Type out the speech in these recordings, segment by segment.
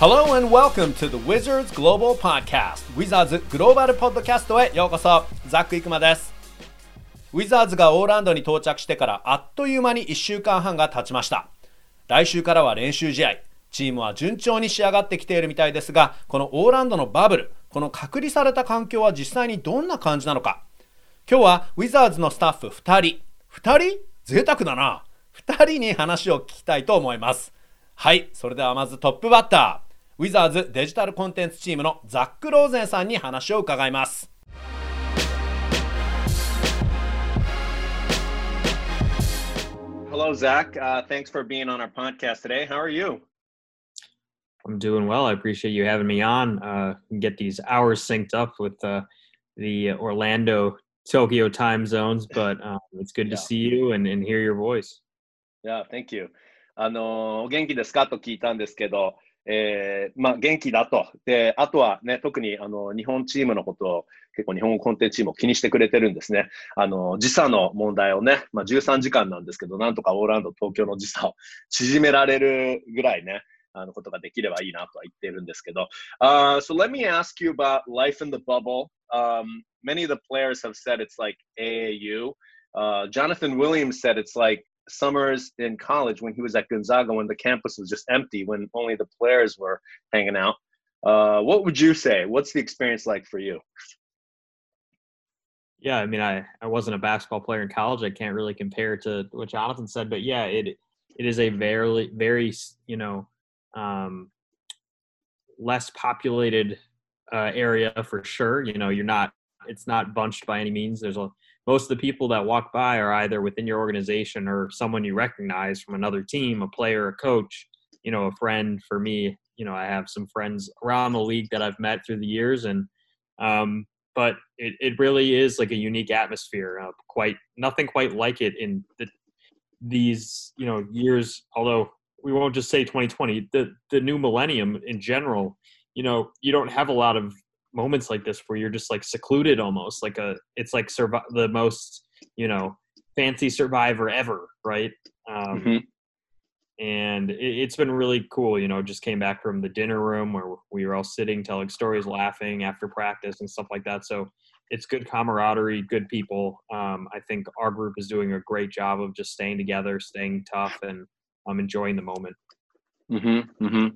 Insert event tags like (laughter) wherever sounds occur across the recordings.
Hello and welcome to the Wizards Global Podcast. Wizards グローバルポッドキャストへようこそザック・イクマです。ウィザーズがオーランドに到着してからあっという間に1週間半が経ちました。来週からは練習試合チームは順調に仕上がってきているみたいですがこのオーランドのバブルこの隔離された環境は実際にどんな感じなのか。今日はウィザーズのスタッフ2人。2人？贅沢だな。2人に話を聞きたいと思います。はいそれではまずトップバッター。ウィザーズデジタルコンテンツチームのザック・ローゼンさんに話を伺います Hello, Zach. Uh, thanks for being on our podcast today. How are you? I'm doing well. I appreciate you having me on. Uh, get these hours synced up with uh, the Orlando, Tokyo time zones, but um, it's good Yeah. to see you and, and hear your voice. Yeah, thank you. あのー元気ですかと聞いたんですけど、 えーまあ、元気だと。で、あとはね、特にあの日本チームのことを結構日本コンテンツチームを気にしてくれてるんですね。あの、時差の問題をね、まあ、13時間なんですけど、なんとかオーランド、東京の時差を縮められるぐらいね、あのことができればいいなとは言ってるんですけど。Uh, so let me ask you about life in the bubble. Um, many of the players have said it's like AAU. Uh, Jonathan Williams said it's like summers in college when he was at Gonzaga when the campus was just empty, when only the players were hanging out. Uh, what would you say? What's the experience like for you? Yeah, I mean, I, I wasn't a basketball player in college. I can't really compare to what Jonathan said, but yeah, it it is a very very you know um, less populated uh, area for sure. You know, you're not it's not bunched by any means. There's a most of the people that walk by are either within your organization or someone you recognize from another team, a player, a coach, you know, a friend. For me, you know, I have some friends around the league that I've met through the years, and um, but it, it really is like a unique atmosphere. Uh, quite nothing quite like it in the, these you know years. Although we won't just say 2020, the the new millennium in general. You know, you don't have a lot of moments like this where you're just like secluded almost like a it's like survi- the most you know fancy survivor ever right um, mm-hmm. and it, has been really cool you know just came back from the dinner room where we were all sitting telling stories laughing after practice and stuff like that so it's good camaraderie good people um, i think our group is doing a great job of just staying together staying tough and i'm um, enjoying the moment mm-hmm, mm-hmm.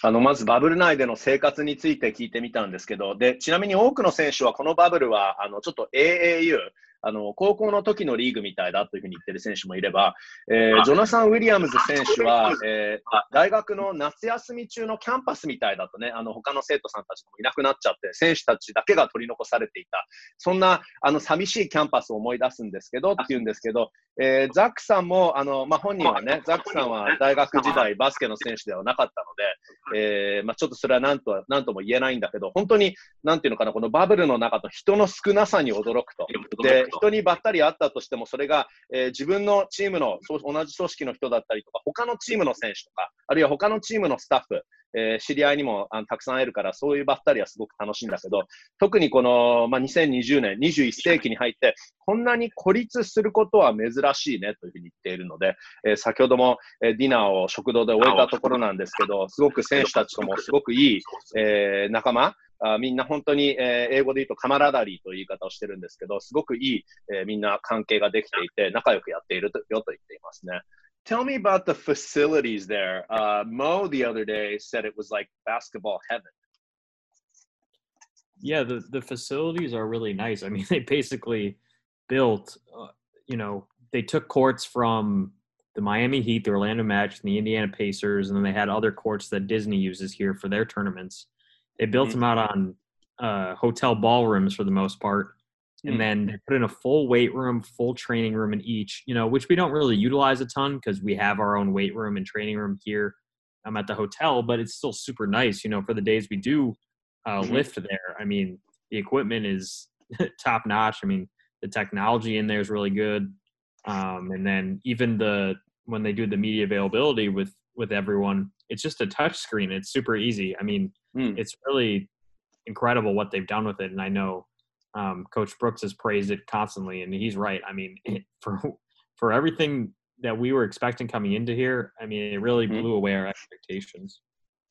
あのまずバブル内での生活について聞いてみたんですけど、でちなみに多くの選手はこのバブルはあのちょっと AAU、あの高校の時のリーグみたいだというふうに言ってる選手もいれば、えージョナサン・ウィリアムス選手は、えー大学の夏休み中のキャンパスみたいだとね、あの他の生徒さんたちもいなくなっちゃって、選手たちだけが取り残されていた、そんなあの寂しいキャンパスを思い出すんですけどっていうんですけど、えーザックさんもあの、まあ、本人はね、ザックさんは大学時代バスケの選手ではなかったので、えーまあ、ちょっとそれは何とは何とも言えないんだけど、本当に、なんていうのかな、このバブルの中と人の少なさに驚くと。で、人にばったり会ったとしても、それが、えー自分のチームの同じ組織の人だったりとか、他のチームの選手とか、あるいは他のチームのスタッフ、えー知り合いにもあのたくさん会えるから、そういうばったりはすごく楽しいんだけど、特にこの、まあ、2020年、21世紀に入って、こんなに孤立することは珍しいねというふうに言っているので、えー先ほども、えーディナーを食堂で終えたところなんですけど、すごく選手たちともすごくいい、え仲間、あみんな本当に、えー英語で言うとカマラダリーという言い方をしてるんですけど、すごくいい、えーみんな関係ができていて、仲良くやっているとよと言っていますね。Tell me about the facilities there. Uh, Mo the other day said it was like basketball heaven. Yeah, the the facilities are really nice. I mean, they basically built, uh, you know, they took courts from the Miami Heat, the Orlando Magic, and the Indiana Pacers, and then they had other courts that Disney uses here for their tournaments. they built Mhm. them out on uh, hotel ballrooms for the most part, and Mm. then they put in a full weight room, full training room in each. You know, which we don't really utilize a ton because we have our own weight room and training room here. I'm at the hotel, but it's still super nice. You know, for the days we do uh, Mhm. lift there. I mean, the equipment is (laughs) top notch. I mean, the technology in there is really good. Um, and then even the when they do the media availability with with everyone, it's just a touch screen. It's super easy. I mean, Mm. it's really incredible what they've done with it. And I know um, Coach Brooks has praised it constantly, and he's right. I mean, it, (laughs) for for everything that we were expecting coming into here, I mean, it really Mhm. blew away our expectations.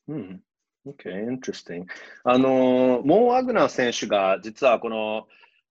うん。Okay, interesting. あの、モー・アグナー選手が実はこの、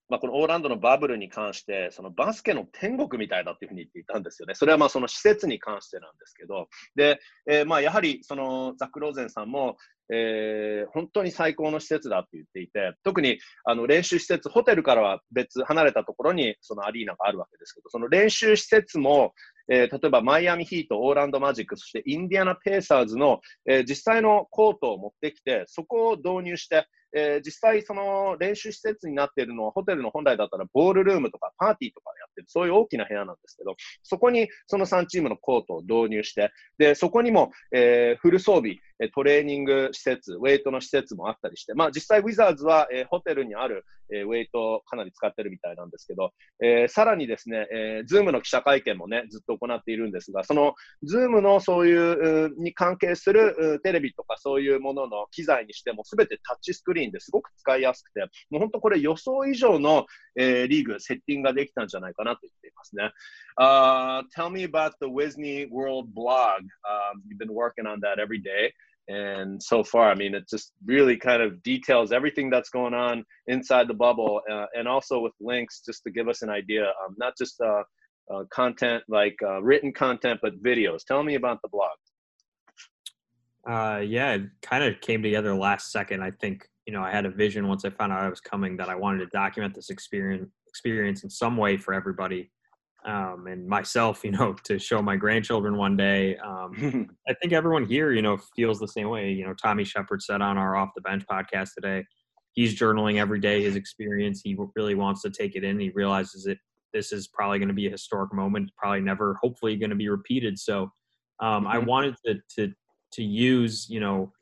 まあ、このオーランドのバブルに関して、そのバスケの天国みたいだっていうふうに言っていたんですよね。それはまあその施設に関してなんですけど、で、えー、まあやはりそのザック・ローゼンさんも、えー、本当に最高の施設だって言っていて、特にあの練習施設、ホテルからは別、離れたところにそのアリーナがあるわけですけど、その練習施設も、えー、例えばマイアミヒート、オーランドマジック、そしてインディアナ・ペーサーズの、えー、実際のコートを持ってきて、そこを導入して、えー、実際その練習施設になっているのはホテルの本来だったらボールルームとかパーティーとかやってる、そういう大きな部屋なんですけど、そこにその3チームのコートを導入して、で、そこにも、えー、フル装備、トレーニング施設、ウェイトの施設もあったりして、まあ実際ウィザーズは、えー、ホテルにある、えー、ウェイトをかなり使ってるみたいなんですけど、えー、さらにですね、えー、ズームの記者会見もね、ずっと行っているんですが、そのズームのそういうに関係するテレビとかそういうものの機材にしても、すべてタッチスクリーンですごく使いやすくて、もう本当これ予想以上の、えー、リーグ、セッティングができたんじゃないかなと言っていますね。Uh, tell me about the Wizney World blog. Um, you've been working on that every day. And so far, I mean, it just really kind of details everything that's going on inside the bubble uh, and also with links just to give us an idea, um, not just uh, uh, content like uh, written content, but videos. Tell me about the blog. Uh, yeah, it kind of came together last second. I think you know I had a vision once I found out I was coming that I wanted to document this experience experience in some way for everybody um, and myself, you know, (laughs) to show my grandchildren one day. Um, (laughs) I think everyone here, you know, feels the same way. You know, Tommy Shepard said on our Off the Bench podcast today, he's journaling every day his experience. He really wants to take it in. He realizes that this is probably going to be a historic moment, probably never, hopefully, going to be repeated. So, um, mm-hmm. I wanted to to to use, you know,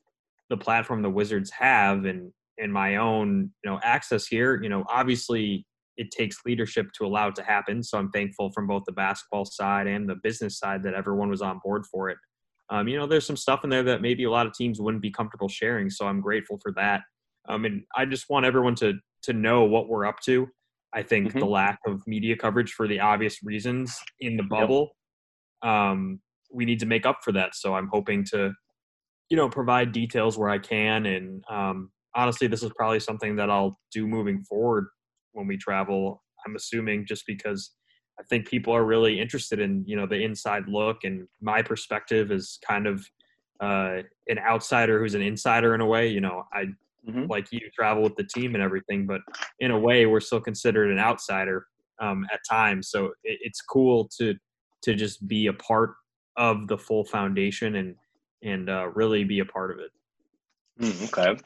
the platform the Wizards have and and my own, you know, access here. You know, obviously it takes leadership to allow it to happen. So I'm thankful from both the basketball side and the business side that everyone was on board for it. Um, you know, there's some stuff in there that maybe a lot of teams wouldn't be comfortable sharing. So I'm grateful for that. Um, and I just want everyone to to know what we're up to. I think mm-hmm. the lack of media coverage for the obvious reasons in the bubble, yep. um, we need to make up for that. So I'm hoping to, you know, provide details where I can. And um, honestly, this is probably something that I'll do moving forward when we travel. I'm assuming just because I think people are really interested in you know the inside look, and my perspective is kind of uh, an outsider who's an insider in a way. You know, I mm-hmm. like you travel with the team and everything, but in a way, we're still considered an outsider um, at times. So it, it's cool to to just be a part of the full foundation and and uh, really be a part of it. Mm, okay.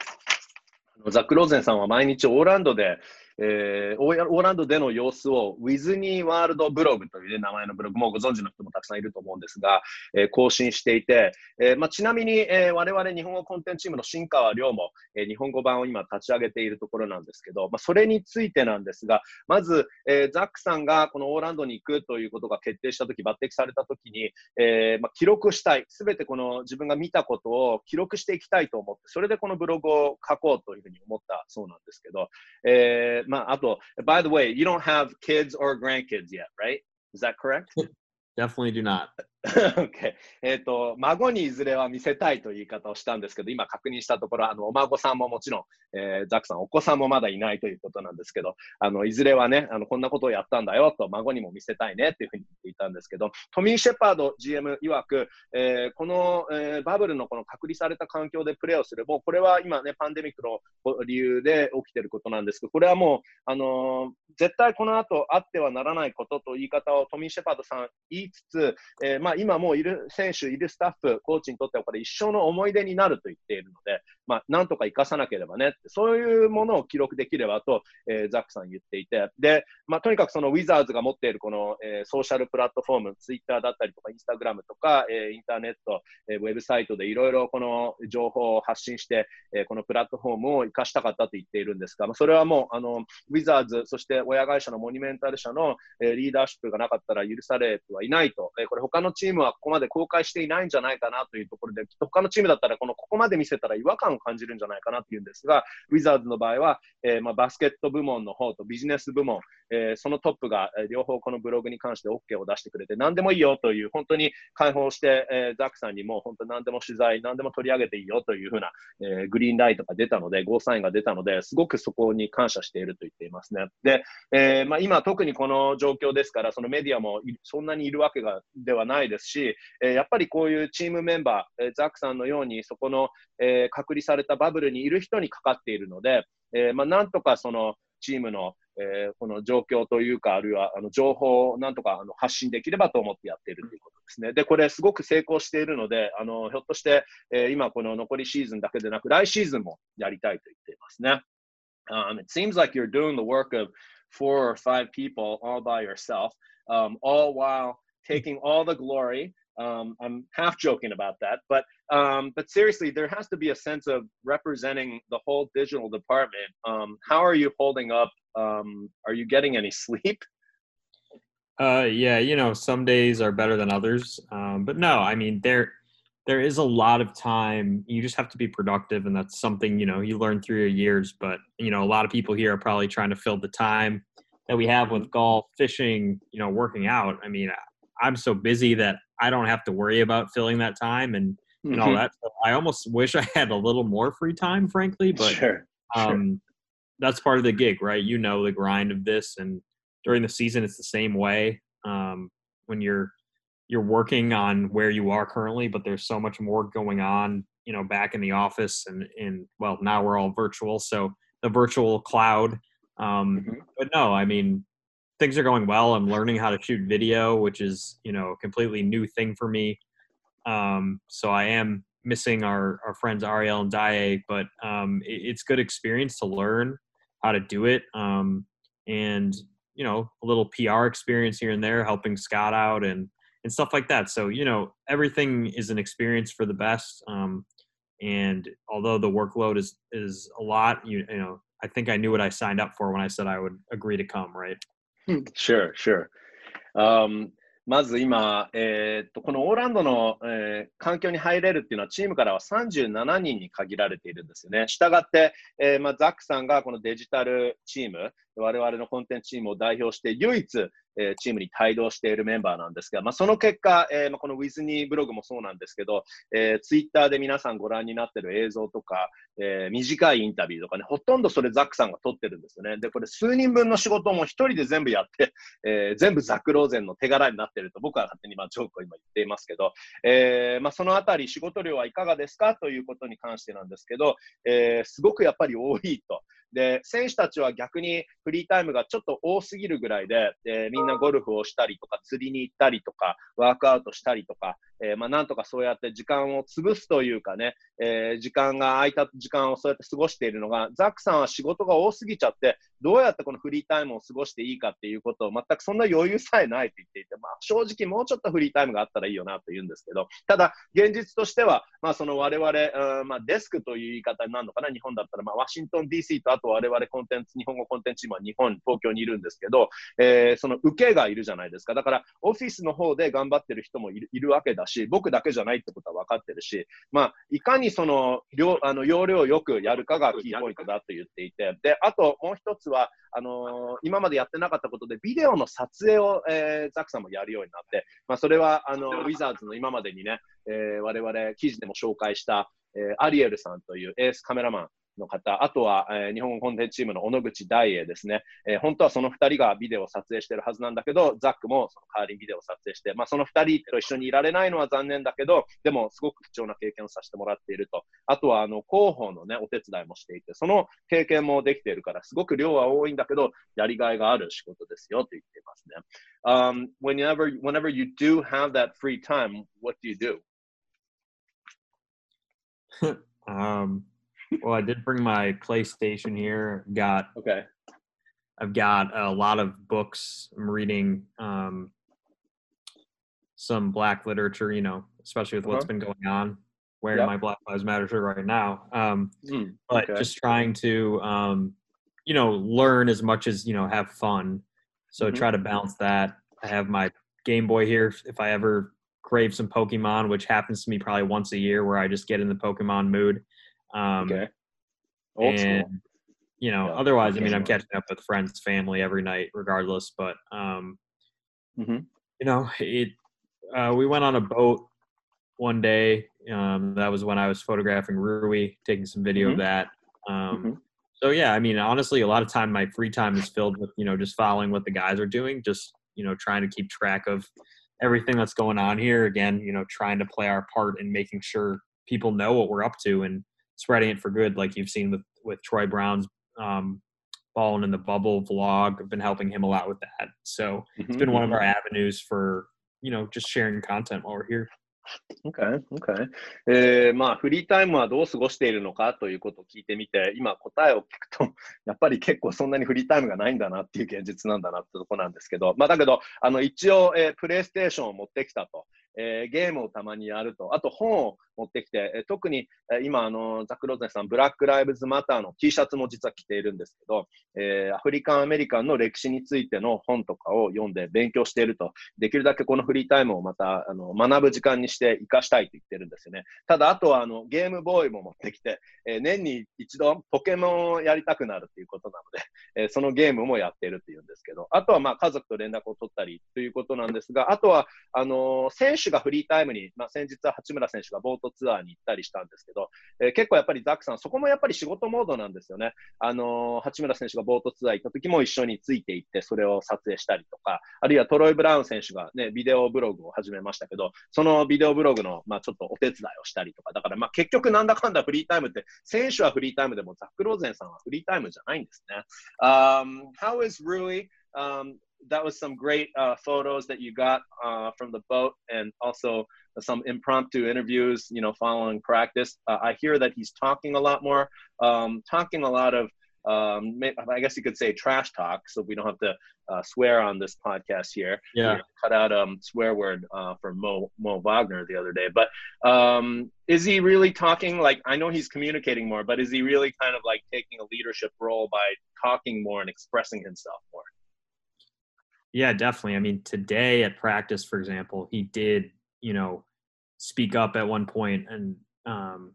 ザック・ローゼンさんは毎日オーランドで えー、オーランドでの様子をウィズニーワールドブログという、ね、名前のブログもご存知の人もたくさんいると思うんですが、えー、更新していて、えーまあ、ちなみに、えー、我々日本語コンテンツチームの新川亮も、えー、日本語版を今立ち上げているところなんですけど、まあ、それについてなんですが、まず、えー、ザックさんがこのオーランドに行くということが決定したとき、抜擢されたときに、えーまあ、記録したい、すべてこの自分が見たことを記録していきたいと思って、それでこのブログを書こうというふうに思ったそうなんですけど、え Abdul, by the way, you don't have kids or grandkids yet, right? Is that correct? (laughs) Definitely do not. (laughs) okay. えっと、孫にいずれは見せたいという言い方をしたんですけど、今確認したところ、あの、お孫さんももちろん、えー、ザクさん、お子さんもまだいないということなんですけど、あの、いずれはね、あの、こんなことをやったんだよと、孫にも見せたいねっていうふうに言っていたんですけど、トミー・シェパード GM 曰く、えー、この、えー、バブルのこの隔離された環境でプレーをする、もうこれは今ね、パンデミックの理由で起きていることなんですけど、これはもう、あの絶対この後あってはならないことと言い方をトミー・シェパードさん言いつつ、えー、まあま今もういる選手、いるスタッフ、コーチにとってはこれ一生の思い出になると言っているので、まあ、なんとか生かさなければね、そういうものを記録できればと、えー、ザックさん言っていて、で、まあ、とにかくそのウィザーズが持っているこの、えー、ソーシャルプラットフォーム、ツイッターだったりとか、インスタグラムとか、えー、インターネット、えー、ウェブサイトでいろいろこの情報を発信して、えー、このプラットフォームを生かしたかったと言っているんですが、まあ、それはもう、あの、ウィザーズ、そして親会社のモニュメンタル社の、えー、リーダーシップがなかったら許されてはいないと、えー、これ他のチームはここまで公開していないんじゃないかなというところで、他のチームだったらこのここまで見せたら違和感を感じるんじゃないかなっていうんですが、ウィザーズの場合は、えー、まあ、バスケット部門の方とビジネス部門、えー、そのトップが、両方このブログに関して OK を出してくれて、何でもいいよという、本当に開放して、えー、ザックさんにも本当何でも取材、何でも取り上げていいよというふうな、えグリーンライトが出たので、ゴーサインが出たので、すごくそこに感謝していると言っていますね。で、えまあ、今特にこの状況ですから、そのメディアもそんなにいるわけがではないですし、えやっぱりこういうチームメンバー、えザックさんのように、そこの、え隔離されたバブルにいる人にかかっているので、えまあ、なんとかそのチームの、えー、この状況というか、あるいはあの情報をなんとかあの発信できればと思ってやっているということですね。で、これすごく成功しているので、あのひょっとして、えー、今この残りシーズンだけでなく、来シーズンもやりたいと言っていますね。Um, it seems like you're doing the work of four or five people all by yourself, um, all while taking all the glory Um, I'm half joking about that, but um, but seriously, there has to be a sense of representing the whole digital department. Um, how are you holding up? Um, are you getting any sleep? Uh, yeah, you know, some days are better than others, um, but no, I mean there there is a lot of time. You just have to be productive, and that's something you know you learn through your years. But you know, a lot of people here are probably trying to fill the time that we have with golf, fishing, you know, working out. I mean, I'm so busy that I don't have to worry about filling that time and and mm-hmm. all that. So I almost wish I had a little more free time, frankly, but sure, um, sure. that's part of the gig, right? You know the grind of this, and during the season, it's the same way. Um, when you're you're working on where you are currently, but there's so much more going on, you know, back in the office, and and well, now we're all virtual, so the virtual cloud. Um, mm-hmm. But no, I mean, things are going well. I'm learning how to shoot video, which is you know a completely new thing for me. Um, so I am missing our our friends Ariel and Daye, but um, it, it's good experience to learn how to do it. Um, and you know a little PR experience here and there, helping Scott out and and stuff like that. So you know everything is an experience for the best. Um, and although the workload is is a lot, you, you know I think I knew what I signed up for when I said I would agree to come. Right. Sure, sure. Um, まず今、えー、とこのオーランドの、えー、環境に入れるっていうのはチームからは37人に限られているんですよね。したがって、えーまあ、ザックさんがこのデジタルチーム、我々のコンテンツチームを代表して唯一、えー、チームに帯同しているメンバーなんですが、まあ、その結果、えーまあ、このウィズニーブログもそうなんですけど、えー、ツイッターで皆さんご覧になっている映像とか、えー、短いインタビューとかね、ほとんどそれザックさんが撮ってるんですよね。で、これ数人分の仕事も一人で全部やって、えー、全部ザック・ローゼンの手柄になってると僕は勝手にまあジョークを今言っていますけど、えーまあ、そのあたり仕事量はいかがですか？ということに関してなんですけど、えー、すごくやっぱり多いと。で、選手たちは逆にフリータイムがちょっと多すぎるぐらいで、でみんなゴルフをしたりとか、釣りに行ったりとか、ワークアウトしたりとか、え、まあ、なんとかそうやって時間を潰すというかね、え、時間が空いた時間をそうやって過ごしているのが、ザックさんは仕事が多すぎちゃって、どうやってこのフリータイムを過ごしていいかっていうことを全くそんな余裕さえないと言っていて、まあ、正直もうちょっとフリータイムがあったらいいよなと言うんですけど、ただ、現実としては、まあ、その我々、うんまあ、デスクという言い方になるのかな、日本だったら、まあ、ワシントン DC とあと我々コンテンツ、日本語コンテンツチームは日本、東京にいるんですけど、えー、その受けがいるじゃないですか。だから、オフィスの方で頑張ってる人もいるわけだし、僕だけじゃないってことは分かってるし、まあ、いかにその量あの容量よくやるかがキーポイントだと言っていて、で、あともう一つは、あのー、今までやってなかったことで、ビデオの撮影を、えー、ザクさんもやるようになって、まあ、それはあのウィザーズの今までにね、えー、我々記事でも紹介した、えー、アリエルさんというエースカメラマンの方、あとは、えー、日本コンテンツチームの小野口大栄ですね、えー、本当はその2人がビデオを撮影してるはずなんだけど、ザックもその代わりにビデオを撮影して、まあ、その2人と一緒にいられないのは残念だけど、でもすごく貴重な経験をさせてもらっていると。あとはあの広報の、ね、お手伝いもしていて、その経験もできているから、すごく量は多いんだけど、やりがいがある仕事ですよと言っていますね。Um, whenever, whenever you do have that free time, what do you do? (laughs) um, well, I did bring my PlayStation here. Got okay. I've got a lot of books. I'm reading um, some Black literature. You know, especially with what's uh-huh. been going on. Wearing yep. my Black Lives Matter shirt right now. Um, mm, but just trying to, um, you know, learn as much as you know, have fun. So mm-hmm. try to balance that. I have my Game Boy here. If I ever crave some Pokemon, which happens to me probably once a year, where I just get in the Pokemon mood. Um, Okay. Old and school. you know, Yeah, otherwise, I mean, I'm catching up with friends, family every night, regardless. But um, Mhm. you know, it. Uh, we went on a boat one day. Um, that was when I was photographing Rui, taking some video Mhm. of that. Um, Mhm. So yeah, I mean, honestly, a lot of time my free time is filled with you know just following what the guys are doing, just you know trying to keep track of everything that's going on here. Again, you know, trying to play our part in making sure people know what we're up to and spreading it for good, like you've seen with with Troy Brown's um, balling in the bubble vlog. I've been helping him a lot with that, so it's been one of our avenues for you know just sharing content while we're here. Okay, okay. えーまあ、フリータイムはどう過ごしているのかということを聞いてみて、今答えを聞くと、やっぱり結構そんなにフリータイムがないんだなっていう現実なんだなってとこなんですけど、まあだけど、あの一応、えープレイステーションを持ってきたと。えーゲームをたまにやると。あと本を持ってきて、え特に、え今、あの、ザク・ローゼンさん、ブラック・ライブズ・マターの T シャツも実は着ているんですけど、えーアフリカン・アメリカンの歴史についての本とかを読んで勉強していると。できるだけこのフリータイムをまたあの学ぶ時間にして活かしたいと言ってるんですよね。ただ、あとはあのゲームボーイも持ってきて、えー年に一度ポケモンをやりたくなるということなので、えーそのゲームもやっているというんですけど、あとはまあ家族と連絡を取ったりということなんですが、あとはあの選手がフリータイムに、まあ、先日は八村選手がボートツアーに行ったりしたんですけど、えー結構やっぱりザックさん、そこもやっぱり仕事モードなんですよね。あのー八村選手がボートツアー行った時も一緒について行って、それを撮影したりとか、あるいはトロイ・ブラウン選手がね、ビデオブログを始めましたけど、そのビデオブログの、まあ、ちょっとお手伝いをしたりとか、だからまあ結局なんだかんだフリータイムって、選手はフリータイムでもザック・ローゼンさんはフリータイムじゃないんですね。Um, how is Rui? Um, that was some great uh, photos that you got uh, from the boat and also some impromptu interviews, you know, following practice. Uh, I hear that he's talking a lot more, um, talking a lot of, um, I guess you could say trash talk, so we don't have to uh, swear on this podcast here. Yeah. We cut out a um, swear word uh, from Mo, Mo Wagner the other day. But um, is he really talking? Like, I know he's communicating more, but is he really kind of like taking a leadership role by talking more and expressing himself more? Yeah, definitely. I mean, today at practice, for example, he did, you know, speak up at one point, and um,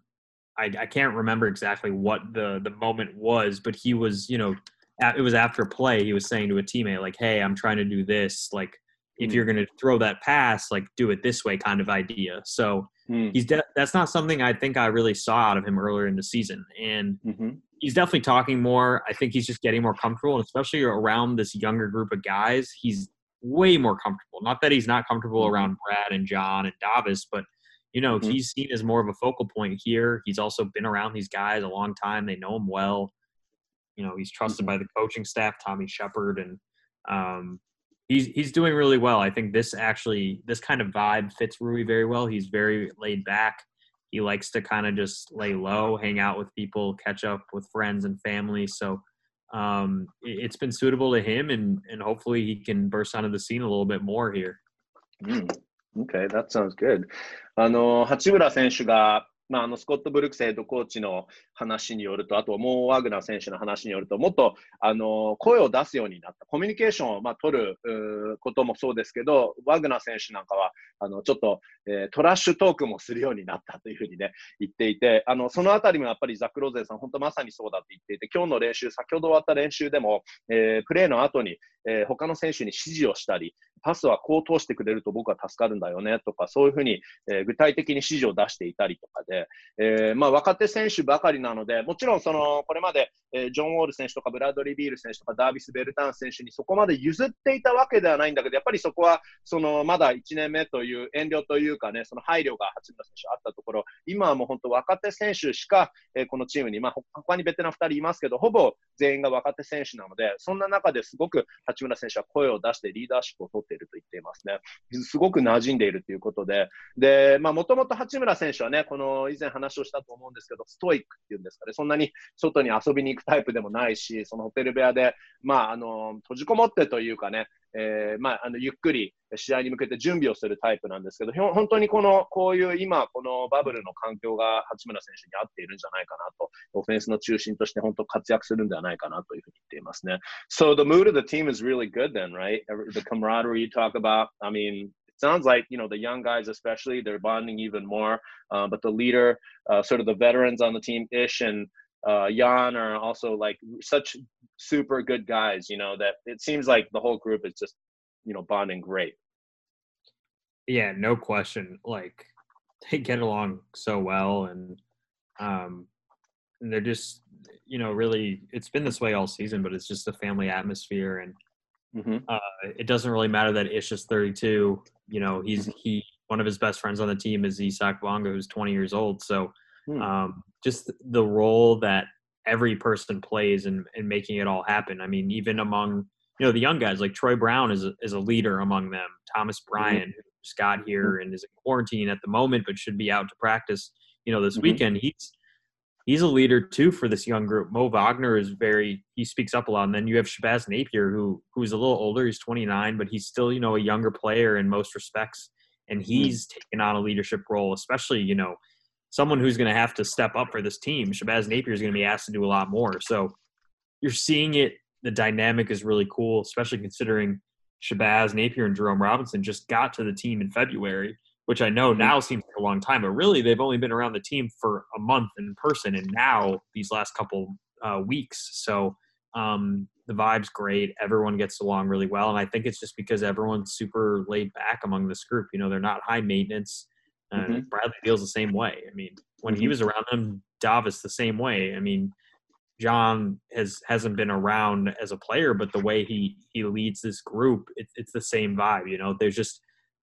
I, I can't remember exactly what the the moment was, but he was, you know, a- it was after play. He was saying to a teammate, like, "Hey, I'm trying to do this. Like, if Mm. you're going to throw that pass, like, do it this way," kind of idea. So Mm, he's de- that's not something I think I really saw out of him earlier in the season, and mhm, he's definitely talking more. I think he's just getting more comfortable, and especially around this younger group of guys, he's way more comfortable. Not that he's not comfortable Mhm. around Brad and John and Davis, but you know, Mhm. he's seen as more of a focal point here. He's also been around these guys a long time. They know him well. You know, he's trusted Mhm. by the coaching staff, Tommy Shepard, and um, he's he's doing really well. I think this actually this kind of vibe fits Rui very well. He's very laid back. He likes to kind of just lay low, hang out with people, catch up with friends and family. So um, it, it's been suitable to him, and and hopefully he can burst onto the scene a little bit more here. Mm. Okay, that sounds good. あの、八村選手が、まあ、あのスコット・ブルックスヘッドコーチの話によると、あとモー・ワグナー選手の話によると、もっとあの声を出すようになった、コミュニケーションを、まあ、取ることもそうですけど、ワグナー選手なんかはあのちょっと、えートラッシュトークもするようになったというふうにね、言っていて、あのそのあたりもやっぱりザク・ロゼンさん、本当まさにそうだって言っていて、今日の練習、先ほど終わった練習でも、えープレーの後に、えー他の選手に指示をしたり、パスはこう通してくれると僕は助かるんだよねとか、そういうふうに、えー具体的に指示を出していたりとかで、えーまあ、若手選手ばかりなので、もちろんそのこれまで、えージョン・ウォール選手とかブラッドリー・ビール選手とかダービス・ベルタン選手にそこまで譲っていたわけではないんだけど、やっぱりそこはそのまだ1年目という遠慮というかね、その配慮が八村選手あったところ、今はもう本当若手選手しか、えーこのチームに、まあ、他にベテラン2人いますけど、ほぼ全員が若手選手なので、そんな中ですごく八村選手は声を出してリーダーシップを取っていると言っていますね。すごく馴染んでいるということで、で、まあ、もともと八村選手はね、この以前話をしたと思うんですけど、ストイックっていうんですかね、そんなに外に遊びに行くタイプでもないし、そのホテル部屋で、まあ、あの、閉じこもってというかね、えーまあ、あのゆっくり試合に向けて準備をするタイプなんですけど、本当にこのこういう今、このバブルの環境が八村選手に合っているんじゃないかなと、オフェンスの中心として本当活躍するんではないかなというふうに言っていますね。So the mood of the team is really good then, right? The camaraderie you talk about, I mean, sounds like you know the young guys, especially, they're bonding even more. Uh, but the leader, uh, sort of the veterans on the team, Ish and uh, Jan, are also like such super good guys. You know that it seems like the whole group is just you know bonding great. Yeah, no question. Like (laughs) they get along so well, and um, and they're just you know really. It's been this way all season, but it's just a family atmosphere, and hmm uh, it doesn't really matter that Ish is 32. You know, he's Mm-hmm. he one of his best friends on the team is Isak Bonga, who's 20 years old. So Hmm. um, just the role that every person plays in, in making it all happen. I mean, even among you know the young guys like Troy Brown is a, is a leader among them. Thomas Mm-hmm. Who just got (laughs) here and is in quarantine at the moment, but should be out to practice. You know, this Mhm. weekend he's he's a leader too for this young group. Mo Wagner is very he speaks up a lot, and then you have Shabazz Napier who who's a little older. He's 29, but he's still you know a younger player in most respects, and he's taken on a leadership role, especially you know someone who's going to have to step up for this team. Shabazz Napier is going to be asked to do a lot more. So you're seeing it. The dynamic is really cool, especially considering Shabazz Napier and Jerome Robinson just got to the team in February, which I know now seems like a long time, but really they've only been around the team for a month in person, and now these last couple uh, weeks. So um, the vibe's great. Everyone gets along really well, and I think it's just because everyone's super laid back among this group. You know, they're not high maintenance. Uh, Mhm. Bradley feels the same way. I mean, when he Mhm. was around them, Davis the same way. I mean, John has hasn't been around as a player, but the way he he leads this group, it's it's the same vibe. You know, there's just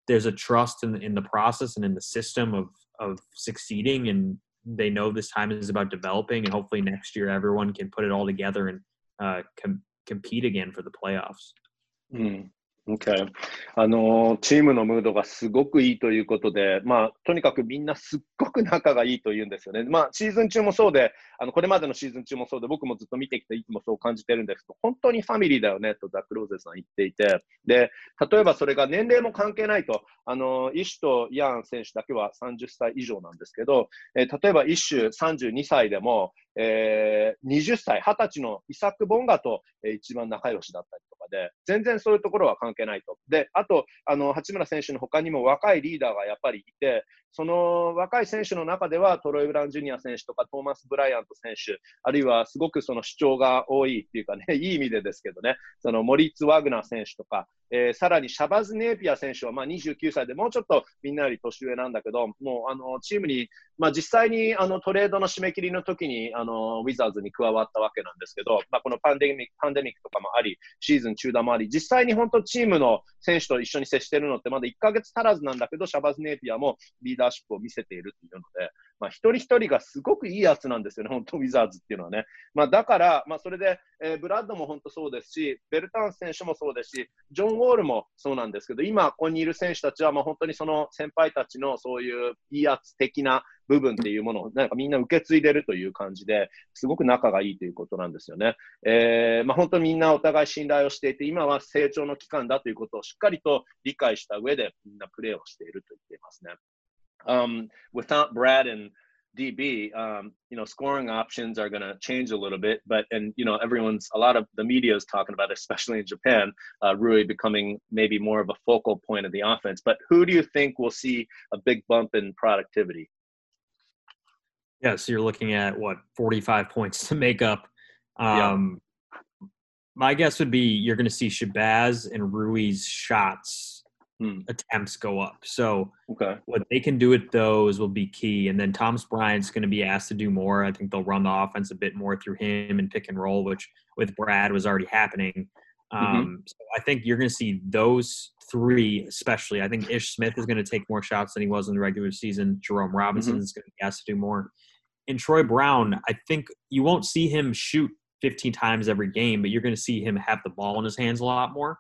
there's a trust in in the process and in the system of of succeeding, and they know this time is about developing, and hopefully next year everyone can put it all together and uh, com- compete again for the playoffs. うん。Okay. あの、チームのムードがすごくいいということで、まあ、とにかくみんなすっごく仲がいいというんですよね。まあ、シーズン中もそうで、あの、これまでのシーズン中もそうで、僕もずっと見てきていつもそう感じてるんですけど、本当にファミリーだよねとザク・ローゼさん言っていて、で、例えばそれが年齢も関係ないと、あの、イッシュとヤン選手だけは30歳以上なんですけど、えー例えばイッシュ32歳でも、えー20歳、20歳のイサク・ボンガと、えー一番仲良しだったりで、全然そういうところは関係ないと。で、あと、あの、八村選手の他にも若いリーダーがやっぱりいて、その若い選手の中ではトロイ・ブラウン・ジュニア選手とかトーマス・ブライアント選手、あるいはすごくその主張が多いっていうかね、(laughs) いい意味でですけどね、そのモリッツ・ワグナー選手とか、えーさらにシャバズ・ネイピア選手はまあ29歳でもうちょっとみんなより年上なんだけど、もうあのチームに、まあ、実際にあのトレードの締め切りの時にあのウィザーズに加わったわけなんですけど、まあ、このパンデミックパンデミックとかもあり、シーズン中断もあり、実際に本当チームの選手と一緒に接しているのってまだ1ヶ月足らずなんだけど、シャバズ・ネイピアもリーダーシップを見せているっていうので、まあ、一人一人がすごくいいやつなんですよね、本当ウィザーズっていうのはね。まあ、だから、まあ、それで、えーブラッドも本当そうですし、ベルタンス選手もそうですし、ジョン・ウォールもそうなんですけど、今、ここにいる選手たちは、まあ、本当にその先輩たちのそういういいやつ的な部分っていうものを、なんかみんな受け継いでるという感じで、すごく仲がいいということなんですよね。えーまあ、本当みんなお互い信頼をしていて、今は成長の期間だということをしっかりと理解した上で、みんなプレーをしていると言っていますね。Um, without Brad and DB, um, you know, scoring options are going to change a little bit, but and you know, everyone's a lot of the media is talking about, it, (laughs) especially in Japan, uh, Rui becoming maybe more of a focal point of the offense. But who do you think will see a big bump in productivity? Yeah, so you're looking at what 45 points to make up. Yeah. Um, My guess would be you're going to see Shabazz and Rui's shots Hmm. attempts go up. So Okay. what they can do with those will be key. And then Thomas Bryant's going to be asked to do more. I think they'll run the offense a bit more through him and pick and roll, which with Brad was already happening. Um, so I think you're going to see those three, especially. I think Ish Smith is going to take more shots than he was in the regular season. Jerome Robinson is going to be asked to do more. And Troy Brown, I think you won't see him shoot 15 times every game, but you're going to see him have the ball in his hands a lot more.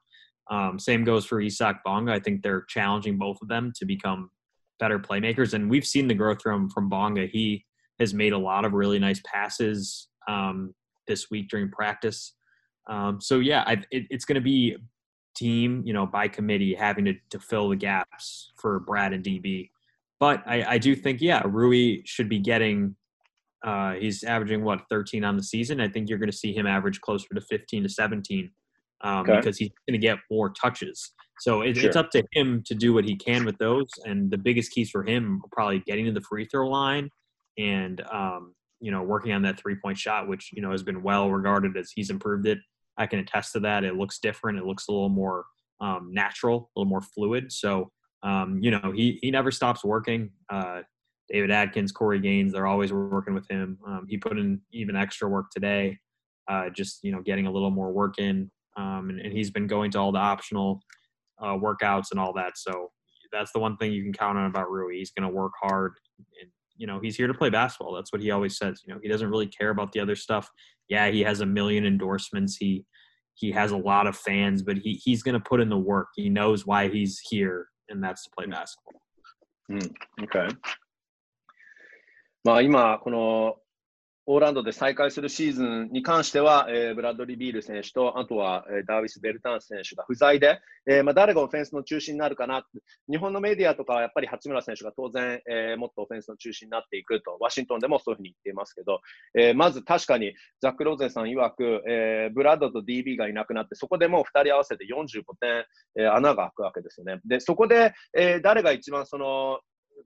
Um, same goes for Isak Bonga. I think they're challenging both of them to become better playmakers, and we've seen the growth from from Bonga. He has made a lot of really nice passes um, this week during practice. Um, so yeah, I, it, it's going to be team, you know, by committee having to, to fill the gaps for Brad and DB. But I, I do think, yeah, Rui should be getting. Uh, he's averaging what 13 on the season. I think you're going to see him average closer to 15 to 17 um, Okay. because he's going to get more touches. So it, Sure. it's up to him to do what he can with those. And the biggest keys for him are probably getting to the free throw line and um, you know working on that three point shot, which you know has been well regarded as he's improved it. I can attest to that. It looks different. It looks a little more um, natural, a little more fluid. So um, you know he he never stops working. Uh, David Adkins, Corey Gaines, they're always working with him. Um, he put in even extra work today, uh, just you know getting a little more work in, um, and, and he's been going to all the optional uh, workouts and all that. So that's the one thing you can count on about Rui. He's going to work hard, and you know he's here to play basketball. That's what he always says. You know he doesn't really care about the other stuff. Yeah, he has a million endorsements. He he has a lot of fans, but he he's going to put in the work. He knows why he's here, and that's to play basketball. Okay. まあ今、この オーランドで再開するシーズンに関しては、えーブラッドリー・ビール選手と、あとは、えーダービス・ベルタン選手が不在で、えーまあ、誰がオフェンスの中心になるかな日本のメディアとかはやっぱり八村選手が当然、えーもっとオフェンスの中心になっていくと、ワシントンでもそういうふうに言っていますけど、えーまず確かにザック・ローゼンさん曰く、えーブラッドと DB がいなくなって、そこでもう2人合わせて45点、えー穴が開くわけですよね。で、そこで、えー誰が一番その、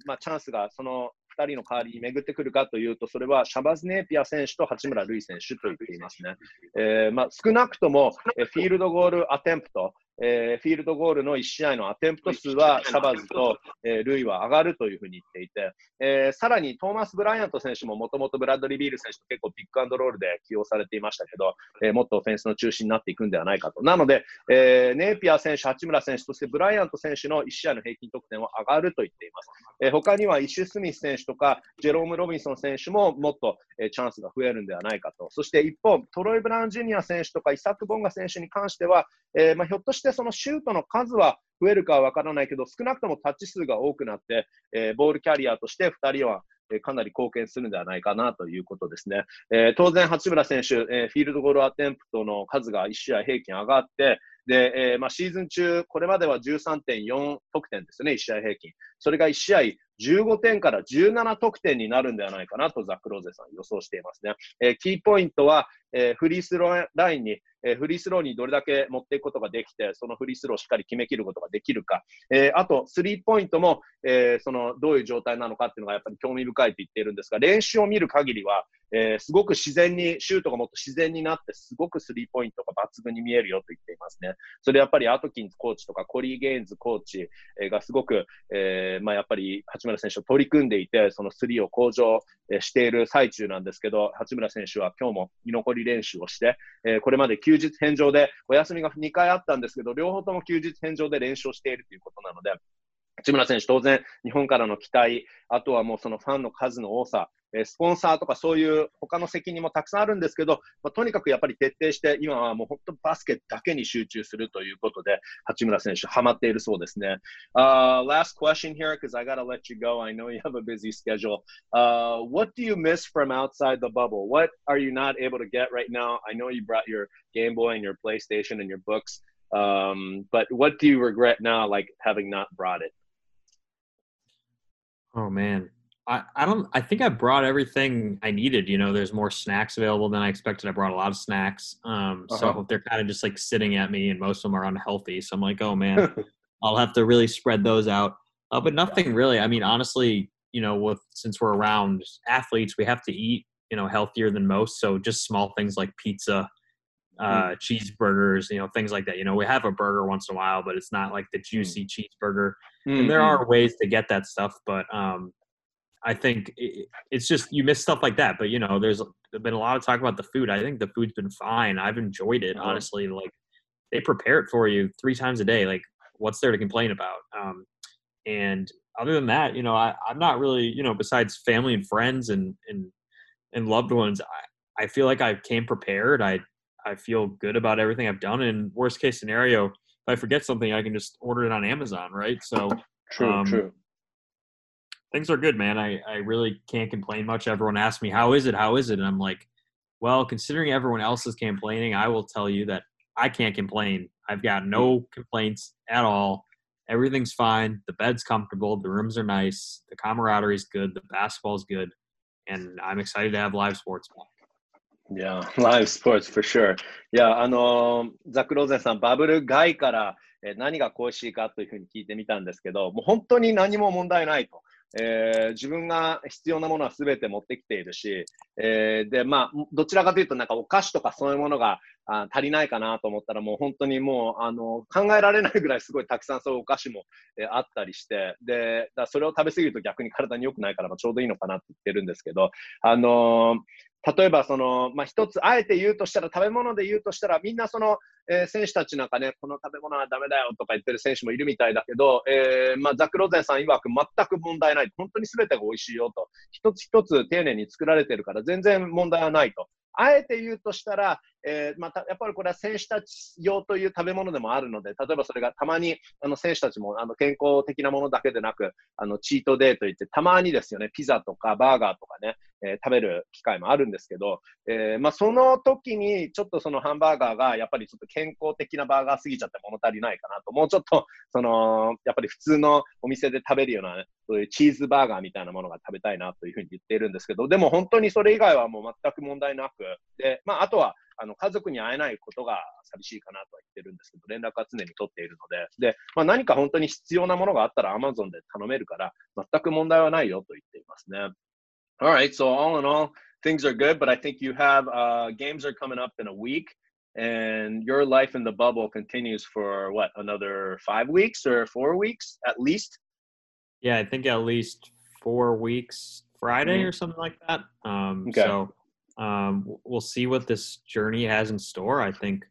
まあ、チャンスがその2人の代わりに巡ってくるかというと、それはシャバズ・ネーピア選手と八村塁選手と言っていますね。えーまあ、少なくとも、フィールドゴールアテンプト、えーフィールドゴールの1試合のアテンプト数はシャバズと、えールイは上がるというふうに言っていて、えーさらにトーマス・ブライアント選手ももともとブラッドリー・ビール選手と結構ピックアンドロールで起用されていましたけど、えーもっとオフェンスの中心になっていくんではないかと。なので、えーネイピア選手、八村選手、そしてブライアント選手の1試合の平均得点は上がると言っています。えー他にはイシュ・スミス選手とかジェローム・ロビンソン選手ももっと、えーチャンスが増えるんではないかと。そして一方、トロイ・ブラウン・ジュニア選手とかイサク・ボンガ選手に関しては、えーまあ、ひょっとしてそのシュートの数は増えるかは分からないけど、少なくともタッチ数が多くなって、えーボールキャリアとして2人は、えーかなり貢献するんではないかなということですね。えー当然、八村選手、えフィールドゴールアテンプトの数が1試合平均上がって、でえまあ、シーズン中、これまでは13.4得点ですね、1試合平均。それが1試合15点から17得点になるんではないかなとザク・ローゼさん予想していますね。えキーポイントは、えフリースローラインに、えーフリースローにどれだけ持っていくことができて、そのフリースローをしっかり決めきることができるか。えーあと、スリーポイントも、えーそのどういう状態なのかっていうのがやっぱり興味深いと言っているんですが、練習を見る限りは、えーすごく自然に、シュートがもっと自然になって、すごくスリーポイントが抜群に見えるよと言っていますね。それやっぱりアトキンズコーチとかコリー・ゲインズコーチがすごく、えーまあ、やっぱり八村選手と取り組んでいて、そのスリーを向上している最中なんですけど、八村選手は今日も居残り練習をして、えーこれまで休日返上で、お休みが2回あったんですけど、両方とも休日返上で練習をしているということなので、八村選手、当然、日本からの期待、あとはもうそのファンの数の多さ、えスポンサーとかそういう他の責任もたくさんあるんですけど、まあ、とにかくやっぱり徹底して、今はもう本当バスケだけに集中するということで、八村選手、ハマっているそうですね。Uh, last question here, because I got to let you go. I know you have a busy schedule. Uh, what do you miss from outside the bubble? What are you not able to get right now? I know you brought your Game Boy and your PlayStation and your books, um, but what do you regret now, like having not brought it? Oh man. I, I don't I think I brought everything I needed. You know, there's more snacks available than I expected. I brought a lot of snacks. Um Uh-huh. so they're kind of just like sitting at me and most of them are unhealthy. So I'm like, oh (laughs) man, I'll have to really spread those out. Uh, but nothing really. I mean, honestly, you know, with since we're around athletes, we have to eat, you know, healthier than most. So just small things like pizza, uh, cheeseburgers, you know, things like that. You know, we have a burger once in a while, but it's not like the juicy cheeseburger. And there are ways to get that stuff, but um, I think it, it's just you miss stuff like that. But you know, there's been a lot of talk about the food. I think the food's been fine. I've enjoyed it Uh-huh. honestly. Like they prepare it for you three times a day. Like what's there to complain about? Um, and other than that, you know, I, I'm not really, you know, besides family and friends and and and loved ones, I, I feel like I came prepared. I I feel good about everything I've done. And worst case scenario, if I forget something, I can just order it on Amazon, right? So True, um, true. things are good, man. I, I really can't complain much. Everyone asks me, how is it? How is it? And I'm like, well, considering everyone else is complaining, I will tell you that I can't complain. I've got no complaints at all. Everything's fine. The bed's comfortable. The rooms are nice. The camaraderie is good. The basketball's good. And I'm excited to have live sports back. いや、live sports for sure. いや、あの、ザック・ローゼンさん、バブル外からえ何が恋しいかというふうに聞いてみたんですけど、もう本当に何も問題ないと。えー、自分が必要なものはすべて持ってきているし、えー、で、まあ、どちらかというと、なんかお菓子とかそういうものがあ足りないかなと思ったら、もう本当にもう、あの、考えられないぐらいすごいたくさんそういうお菓子も、えー、あったりして、で、だそれを食べ過ぎると逆に体に良くないから、まあ、ちょうどいいのかなって言ってるんですけど、あの例えばその、まあ、一つ、あえて言うとしたら、食べ物で言うとしたら、みんなその、えー、選手たちなんかね、この食べ物はダメだよとか言ってる選手もいるみたいだけど、えー、まあ、ザク・ロゼンさん曰く全く問題ない。本当に全てが美味しいよと。一つ一つ丁寧に作られてるから全然問題はないと。あえて言うとしたら、えーまた、やっぱりこれは選手たち用という食べ物でもあるので、例えばそれがたまにあの選手たちもあの健康的なものだけでなく、あのチートデーといって、たまにですよね、ピザとかバーガーとかね、えー、食べる機会もあるんですけど、えーまあ、その時にちょっとそのハンバーガーがやっぱりちょっと健康的なバーガーすぎちゃって物足りないかなと、もうちょっとそのやっぱり普通のお店で食べるような、ね、そういうチーズバーガーみたいなものが食べたいなというふうに言っているんですけど、でも本当にそれ以外はもう全く問題なく、でまあ、あとはあの家族に会えないことが寂しいかなとは言ってるんですけど、連絡は常に取っているので、でまあ、何か本当に必要なものがあったら Amazon で頼めるから、全く問題はないよと言っていますね。Alright, so all in all, things are good, but I think you have uh, games are coming up in a week. And your life in the bubble continues for what, another five weeks or four weeks at least? Yeah, I think at least four weeks Friday mm-hmm. or something like that. Um, okay. So um, we'll see what this journey has in store. I think,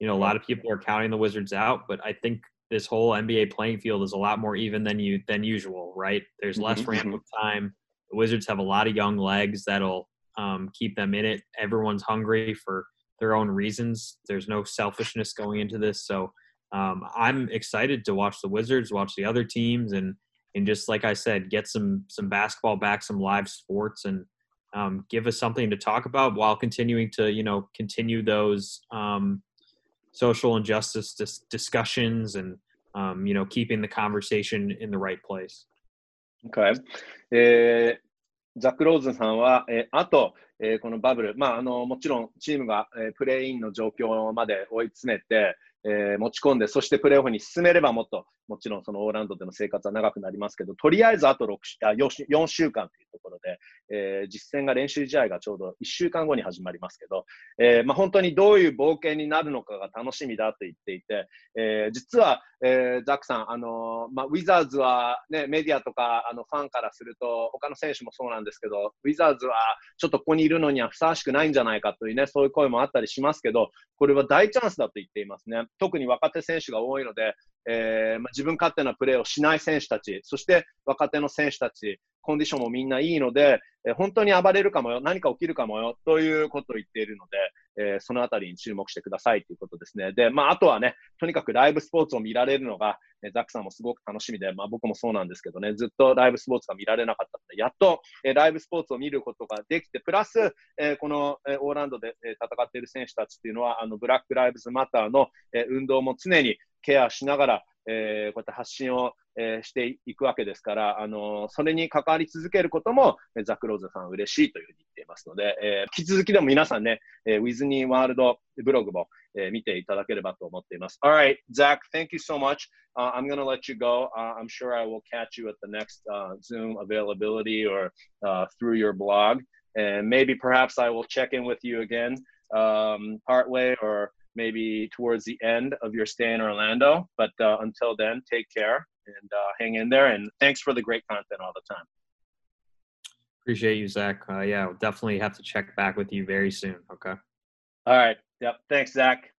you know, a lot of people are counting the Wizards out, but I think this whole NBA playing field is a lot more even than you than usual, right? There's less mm-hmm. ramp of time. The Wizards have a lot of young legs that'll um, keep them in it. Everyone's hungry for their own reasons. There's no selfishness going into this, so um, I'm excited to watch the Wizards, watch the other teams, and and just like I said, get some some basketball back, some live sports, and um, give us something to talk about while continuing to you know continue those um, social injustice dis- discussions and um, you know keeping the conversation in the right place. Okay. えー、ザック・ローズンさんは、えー、あと、えー、このバブル、まあ、あのもちろんチームが、えー、プレーインの状況まで追い詰めて、 えー、持ち込んで、そしてプレーオフに進めればもっと、もちろんそのオーランドでの生活は長くなりますけど、とりあえずあと6あ 4, 4週間というところで、えー、実戦が練習試合がちょうど1週間後に始まりますけど、えーまあ、本当にどういう冒険になるのかが楽しみだと言っていて、えー、実は、えー、ザックさん、あのまあ、ウィザーズは、ね、メディアとかあのファンからすると、他の選手もそうなんですけど、ウィザーズはちょっとここにいるのにはふさわしくないんじゃないかというね、そういう声もあったりしますけど、これは大チャンスだと言っていますね。特に若手選手が多いので、えーまあ、自分勝手なプレーをしない選手たち、そして若手の選手たち、コンディションもみんないいので、え、本当に暴れるかもよ、何か起きるかもよということを言っているので、えー、そのあたりに注目してくださいということですね。で、まあ、あとはね、とにかくライブスポーツを見られるのが、えザックさんもすごく楽しみで、まあ、僕もそうなんですけどね、ずっとライブスポーツが見られなかったので、やっと、えライブスポーツを見ることができて、プラス、えこの、えオーランドで、え戦っている選手たちっていうのは、あのブラック・ライブズ・マターの、え運動も常にケアしながら、えー、こうやって発信を、えー、していくわけですから、あのー、それに関わり続けることも、ザ・クローズさん嬉しいというふうに言っていますので、えー、引き続きでも皆さんね、えー、ウィズニーワールドブログも、えー、見ていただければと思っています。Alright, Zach, thank you so much.、Uh, I'm going to let you go.、Uh, I'm sure I will catch you at the next、uh, Zoom availability or、uh, through your blog. And maybe perhaps I will check in with you again um, partway or maybe towards the end of your stay in Orlando. But uh, until then, take care and uh, hang in there. And thanks for the great content all the time. Appreciate you, Zach. Uh, yeah, we'll definitely have to check back with you very soon. Okay. All right. Yep. Thanks, Zach.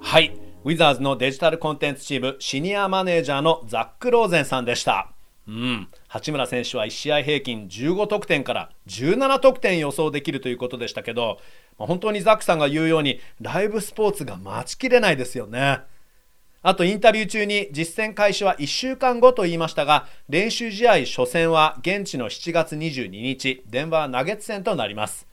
はい。ウィザーズのデジタルコンテンツチームシニアマネージャーのザック・ローゼンさんでした。 うん、八村選手は1試合平均15得点から17得点予想できるということでしたけど、まあ、本当にザックさんが言うようにライブスポーツが待ちきれないですよね。あとインタビュー中に実戦開始は1週間後と言いましたが練習試合初戦は現地の7月22日デンバーナゲッツ戦となります。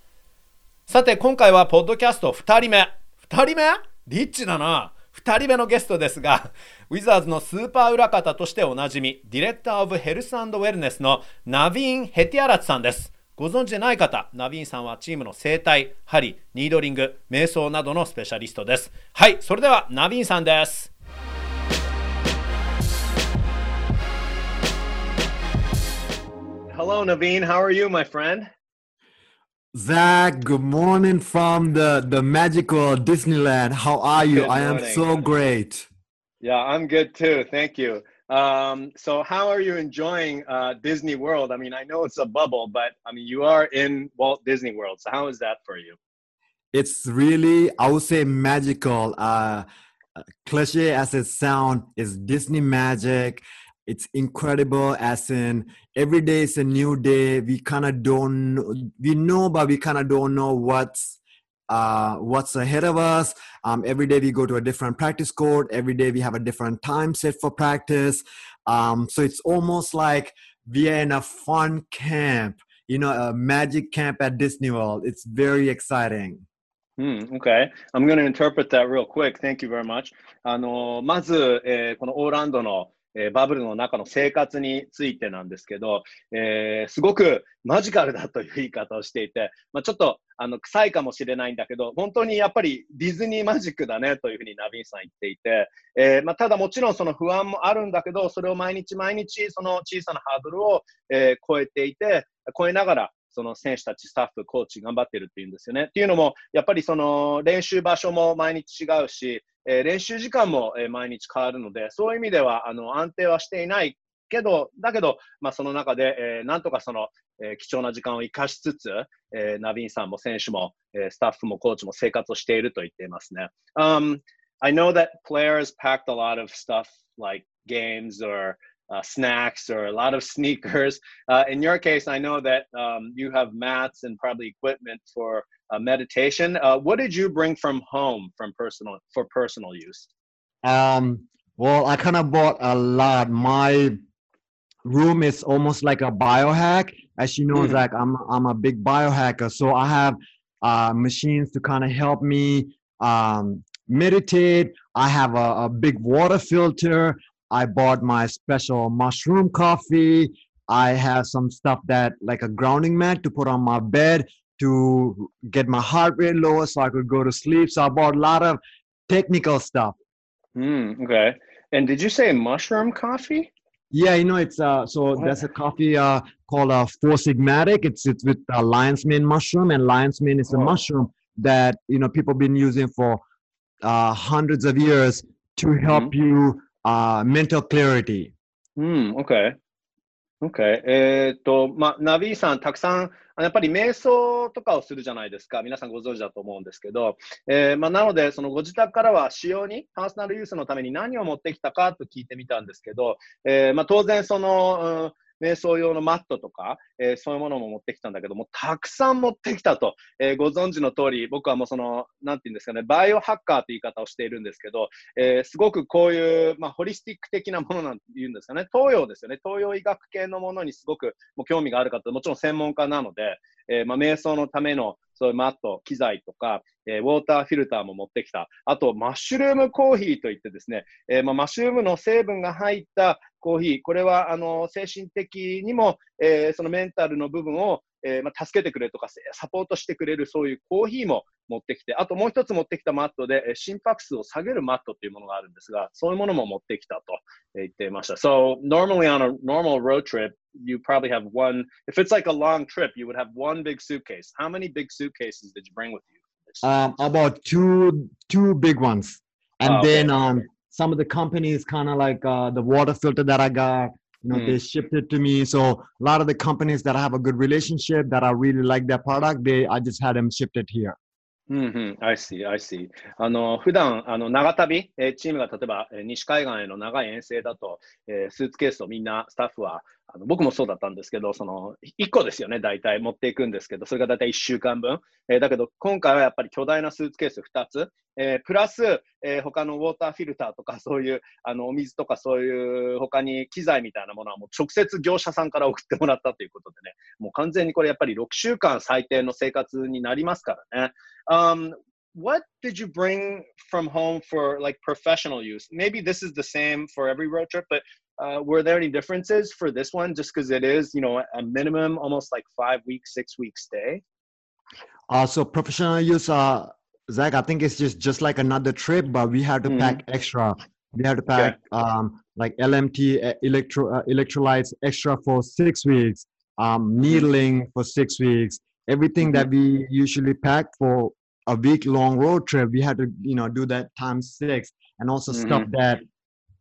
さて今回はポッドキャスト2人目。2人目？リッチだな。2人目のゲストですが、ウィザーズのスーパー裏方としておなじみ、 Director of Health Wellness のナビーン・ヘティアラチさんです。ご存知でない方、ナビーンさんはチームの整体、針、 needling、瞑想などのスペシャリストです。はい、それではナビーンさんです。Hello, Naveen. How are you, my friend? Zach, good morning from the, the magical Disneyland. How are you? I am so great. Yeah, I'm good too. Thank you. Um, so, how are you enjoying uh, Disney World? I mean, I know it's a bubble, but I mean, you are in Walt Disney World. So, how is that for you? It's really, I would say, magical. Uh, cliche as it sounds, is Disney magic it's incredible as in every day is a new day we kind of don't we know but we kind of don't know what's uh, what's ahead of us um, every day we go to a different practice court every day we have a different time set for practice um, so it's almost like we are in a fun camp you know a magic camp at disney world it's very exciting Hmm, okay. I'm going to interpret that real quick. Thank you very much. あのまず、えー、このオーランドの えー、バブルの中の生活についてなんですけど、えー、すごくマジカルだという言い方をしていて、まあ、ちょっとあの臭いかもしれないんだけど、本当にやっぱりディズニーマジックだねというふうにナビンさん言っていて、えー、まあ、ただもちろんその不安もあるんだけど、それを毎日毎日その小さなハードルを、え超えていて、超えながらその選手たち、スタッフ、コーチ頑張ってるっていうんですよね。っていうのも、やっぱりその練習場所も毎日違うし、えー、練習時間も、え、毎日変わるので、そういう意味ではあの安定はしていないけど、だけど、まあ、その中で、えー、なんとかその、えー、貴重な時間を生かしつつ、えー、ナビンさんも選手も、えー、スタッフもコーチも生活をしていると言っていますね。Um, I know that players packed a lot of stuff like games or uh, snacks or a lot of sneakers. Uh, in your case, I know that um, you have mats and probably equipment for uh, meditation. Uh, what did you bring from home from personal for personal use? Um, well, I kind of bought a lot. My room is almost like a biohack. As you know, mm. Zach, I'm I'm a big biohacker, so I have uh, machines to kind of help me um, meditate. I have a, a big water filter. I bought my special mushroom coffee. I have some stuff that like a grounding mat to put on my bed to get my heart rate lower so I could go to sleep. So I bought a lot of technical stuff. Mm, okay. And did you say mushroom coffee? Yeah, you know it's uh so what? there's a coffee uh called uh Four Sigmatic. It's it's with uh, lion's mane mushroom and lion's mane is a oh. mushroom that you know people been using for uh hundreds of years to help mm-hmm. you uh, mental clarity. うん、OK。えっと、まあ、ナビーさん、たくさん、やっぱり瞑想とかをするじゃないですか。皆さんご存知だと思うんですけど、えー、ま、なので、そのご自宅からは使用に、パーソナルユースのために何を持ってきたかと聞いてみたんですけど、えー、ま、当然、その、うん瞑想用のマットとか、えー、そういうものも持ってきたんだけども、たくさん持ってきたと、えー、ご存知の通り、僕はもうその、なんていうんですかね、バイオハッカーという言い方をしているんですけど、えー、すごくこういう、まあ、ホリスティック的なものなんて言うんですかね、東洋ですよね、東洋医学系のものにすごくもう興味がある方、もちろん専門家なので、えまあ、瞑想のためのそういうマット、機材とか、えー、ウォーターフィルターも持ってきた。あと、マッシュルームコーヒーといってですね、えー、まあ、マッシュルームの成分が入ったコーヒー、これはあの精神的にも、えー、そのメンタルの部分を、えー、まあ、助けてくれるとか、サポートしてくれるそういうコーヒーも持ってきて、あともう一つ持ってきたマットで、心拍数を下げるマットっていうものがあるんですが、そういうものも持ってきたと言っていました。So, normally on a normal road trip, you probably have one, if it's like a long trip, you would have one big suitcase. How many big suitcases did you bring with you? Um, about two two big ones, and oh, okay. then um, some of the companies kind of like uh, the water filter that I got. You know, mm. they shipped it to me. So a lot of the companies that I have a good relationship that I really like their product, they I just had them shipped it here. うんうん、I see, I see. あの、普段、あの、長旅、えチームが例えば、え西海岸への長い遠征だと、えー、スーツケースをみんな、スタッフは、 あの僕もそうだったんですけど、その、1個ですよね、大体持っていくんですけど、それが大体1週間分。えー、だけど、今回はやっぱり巨大なスーツケース2つ、えー、プラス、えー、他のウォーターフィルターとか、(laughs) そういう、あの、お水とかそういう他に機材みたいなものはもう直接業者さんから送ってもらったということでね、もう完全にこれやっぱり6週間最低の生活になりますからね。Um, what did you bring from home for like professional use? Maybe this is the same for every road trip, but uh, were there any differences for this one just because it is, you know, a minimum almost like five week, six week stay? Uh, so professional use, uh, Zach, I think it's just just like another trip, but we had to Mhm. pack extra. We had to pack um, like LMT electro uh, electrolytes extra for six weeks, um, needling for six weeks. Everything that we usually pack for a week long road trip, we had to you know do that times six, and also stuff that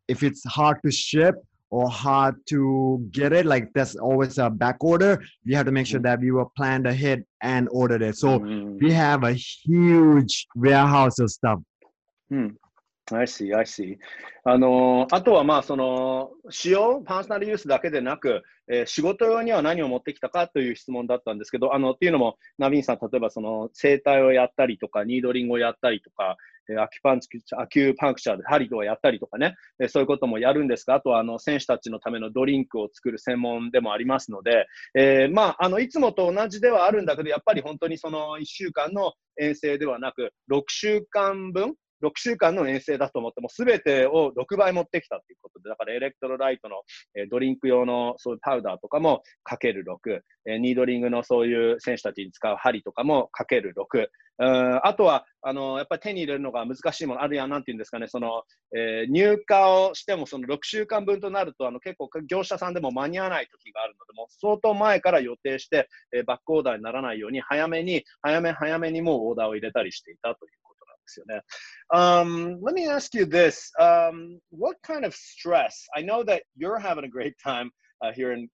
if it's hard to ship or hard to get it, like there's always a back order. We have to make sure that we were planned ahead and ordered it. So Mhm. we have a huge warehouse of stuff. I see, I see. あのあとはまあその使用、パーソナルユースだけでなく、えー仕事用には何を持ってきたかという質問だったんですけど、あのっていうのも、ナビンさん、例えばその整体をやったりとか、 needling をやったりとか、え acupunc acupuncture で針をやったりとかね、そういうこともやるんですが、あとはあの選手たちのためのドリンクを作る専門でもありますので、えーまあ、あのいつもと同じではあるんだけど、やっぱり本当にその1週間の遠征ではなく、6週間分、6週間の遠征だと思って、もうすべてを6倍持ってきたということで、だから electrolyte の、えードリンク用のそういうパウダーとかもかける6、えーニードリングのそういう選手たちに使う針とかもかける6、うんあとはあのやっぱり手に入れるのが難しいもの、あるいはなんていうんですかね、そのえー入荷をしてもその6週間分となるとあの結構業者さんでも間に合わない時があるので、も相当前から予定して、えーバックオーダーにならないように早めに、早め早めにもうオーダーを入れたりしていたということですよね。Um, let me ask you this. Um, what kind of stress? I know that you're having a great time uh, here in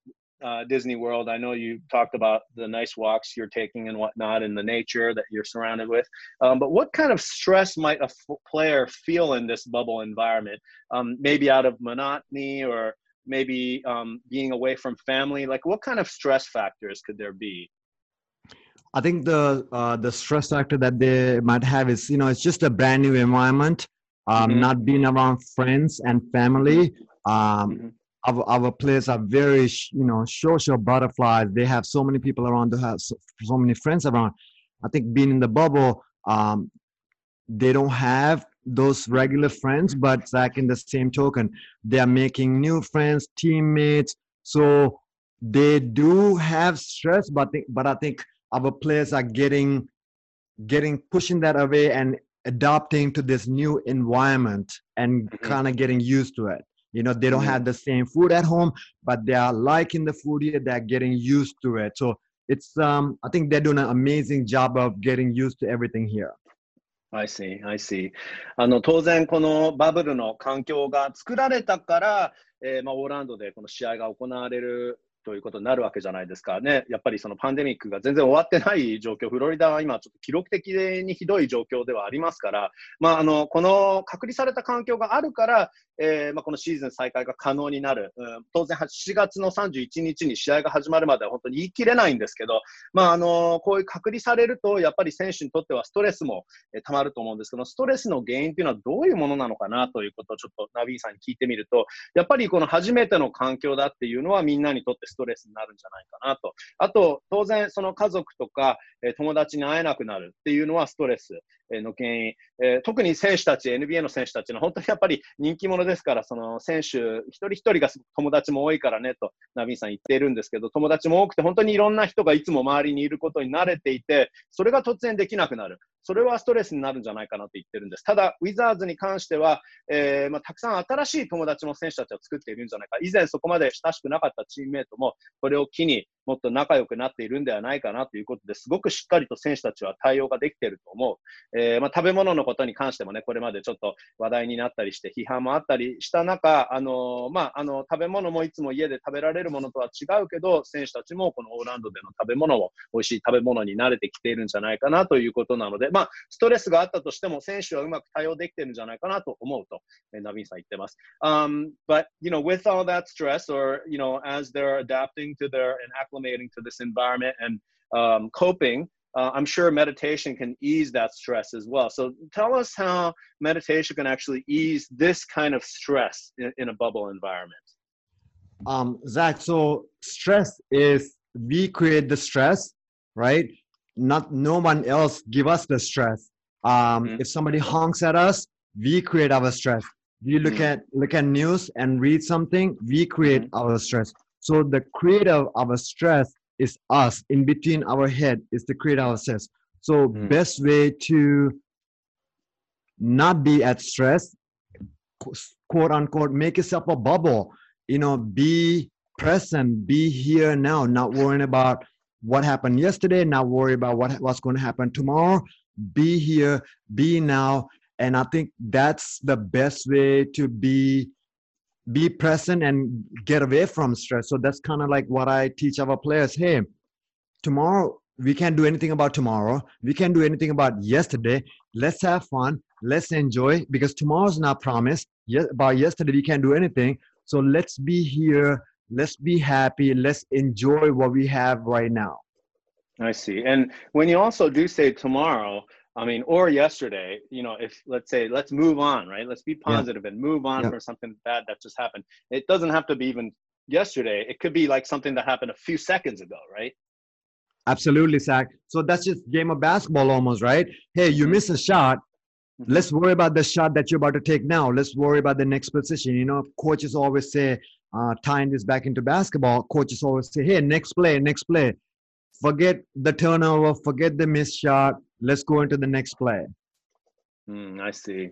uh, Disney World. I know you talked about the nice walks you're taking and whatnot and the nature that you're surrounded with. Um, but what kind of stress might a f- player feel in this bubble environment? Um, maybe out of monotony or maybe um, being away from family. Like, what kind of stress factors could there be? I think the uh, the stress factor that they might have is you know it's just a brand new environment, um, Mhm. not being around friends and family. Um, Mhm. our, our players are very sh- you know social butterflies. They have so many people around to have so, so many friends around. I think being in the bubble, um, they don't have those regular friends, but like in the same token, they are making new friends, teammates. So they do have stress, but but I think our players are getting getting pushing that away and adapting to this new environment and Mhm. kind of getting used to it. You know, they don't Mhm. have the same food at home, but they are liking the food here. They're getting used to it. So it's um, I think they're doing an amazing job of getting used to everything here. I see, I see. あの当然、このバブルの環境が作られたから、えーまあ、オーランドでこの試合が行われる ということになるわけじゃないですかね。やっぱりそのパンデミックが全然終わってない状況、フロリダは今、ちょっと記録的にひどい状況ではありますから、まあ、あのこの隔離された環境があるから、えーまあ、このシーズン再開が可能になる、うん、当然、7月の31日に試合が始まるまでは本当に言い切れないんですけど、まあ、あのこういう隔離されると、やっぱり選手にとってはストレスもえーたまると思うんですけど、ストレスの原因っていうのはどういうものなのかなということをちょっとナビーさんに聞いてみると、やっぱりこの初めての環境だっていうのはみんなにとってストレスになるんじゃないかなと。あと、当然その家族とか、え友達に会えなくなるっていうのはストレスの原因、え特に選手たち、NBA の選手たちの本当にやっぱり人気者ですから、その選手一人一人が友達も多いからねと、ナビーさん言っているんですけど、友達も多くて本当にいろんな人がいつも周りにいることに慣れていて、それが突然できなくなる。それはストレスになるんじゃないかなと言ってるんです。ただ、ウィザーズに関しては、えーまあ、たくさん新しい友達も選手たちは作っているんじゃないか。以前そこまで親しくなかったチームメイトも、これを機にもっと仲良くなっているんではないかなということですごくしっかりと選手たちは対応ができていると思う。えーまあ、食べ物のことに関してもね、これまでちょっと話題になったりして、批判もあったりした中、あのまあ、あの食べ物もいつも家で食べられるものとは違うけど、選手たちもこのオーランドでの食べ物も美味しい食べ物に慣れてきているんじゃないかなということなので、まあ、ストレスがあったとしても、選手はうまく対応できているんじゃないかなと思うと、えーナビンさん言ってます。Um, but you know, with all that stress, or you know, as they're adapting to their and acclimating to this environment and um, coping, uh, I'm sure meditation can ease that stress as well. So tell us how meditation can actually ease this kind of stress in, in a bubble environment. Um, Zach, so stress is we create the stress, right? Not no one else give us the stress. Um, Mhm. If somebody honks at us, we create our stress. We look Mhm. at look at news and read something, we create our stress. So the creator of our stress is us. In between our head is the creator of stress. So Mhm. best way to not be at stress, quote unquote, make yourself a bubble. You know, be present, be here now, not worrying about what happened yesterday, not worry about what what's going to happen tomorrow. Be here, be now, and I think that's the best way to be be present and get away from stress. So that's kind of like what I teach our players. Hey, tomorrow we can't do anything about tomorrow. We can't do anything about yesterday. Let's have fun. Let's enjoy because tomorrow's not promised. Yes, about yesterday we can't do anything. So let's be here. Let's be happy. Let's enjoy what we have right now. I see. And when you also do say tomorrow, I mean, or yesterday, you know, if let's say, let's move on, right? Let's be positive and move on Yeah. from something bad that just happened. It doesn't have to be even yesterday. It could be like something that happened a few seconds ago, right? Absolutely, Zach. So that's just game of basketball almost, right? Hey, you Mhm. miss a shot. Mhm. Let's worry about the shot that you're about to take now. Let's worry about the next position. You know, coaches always say, uh, tying this back into basketball, coaches always say, hey, next play, next play. Forget the turnover, forget the missed shot. Let's go into the next play. うん、I see.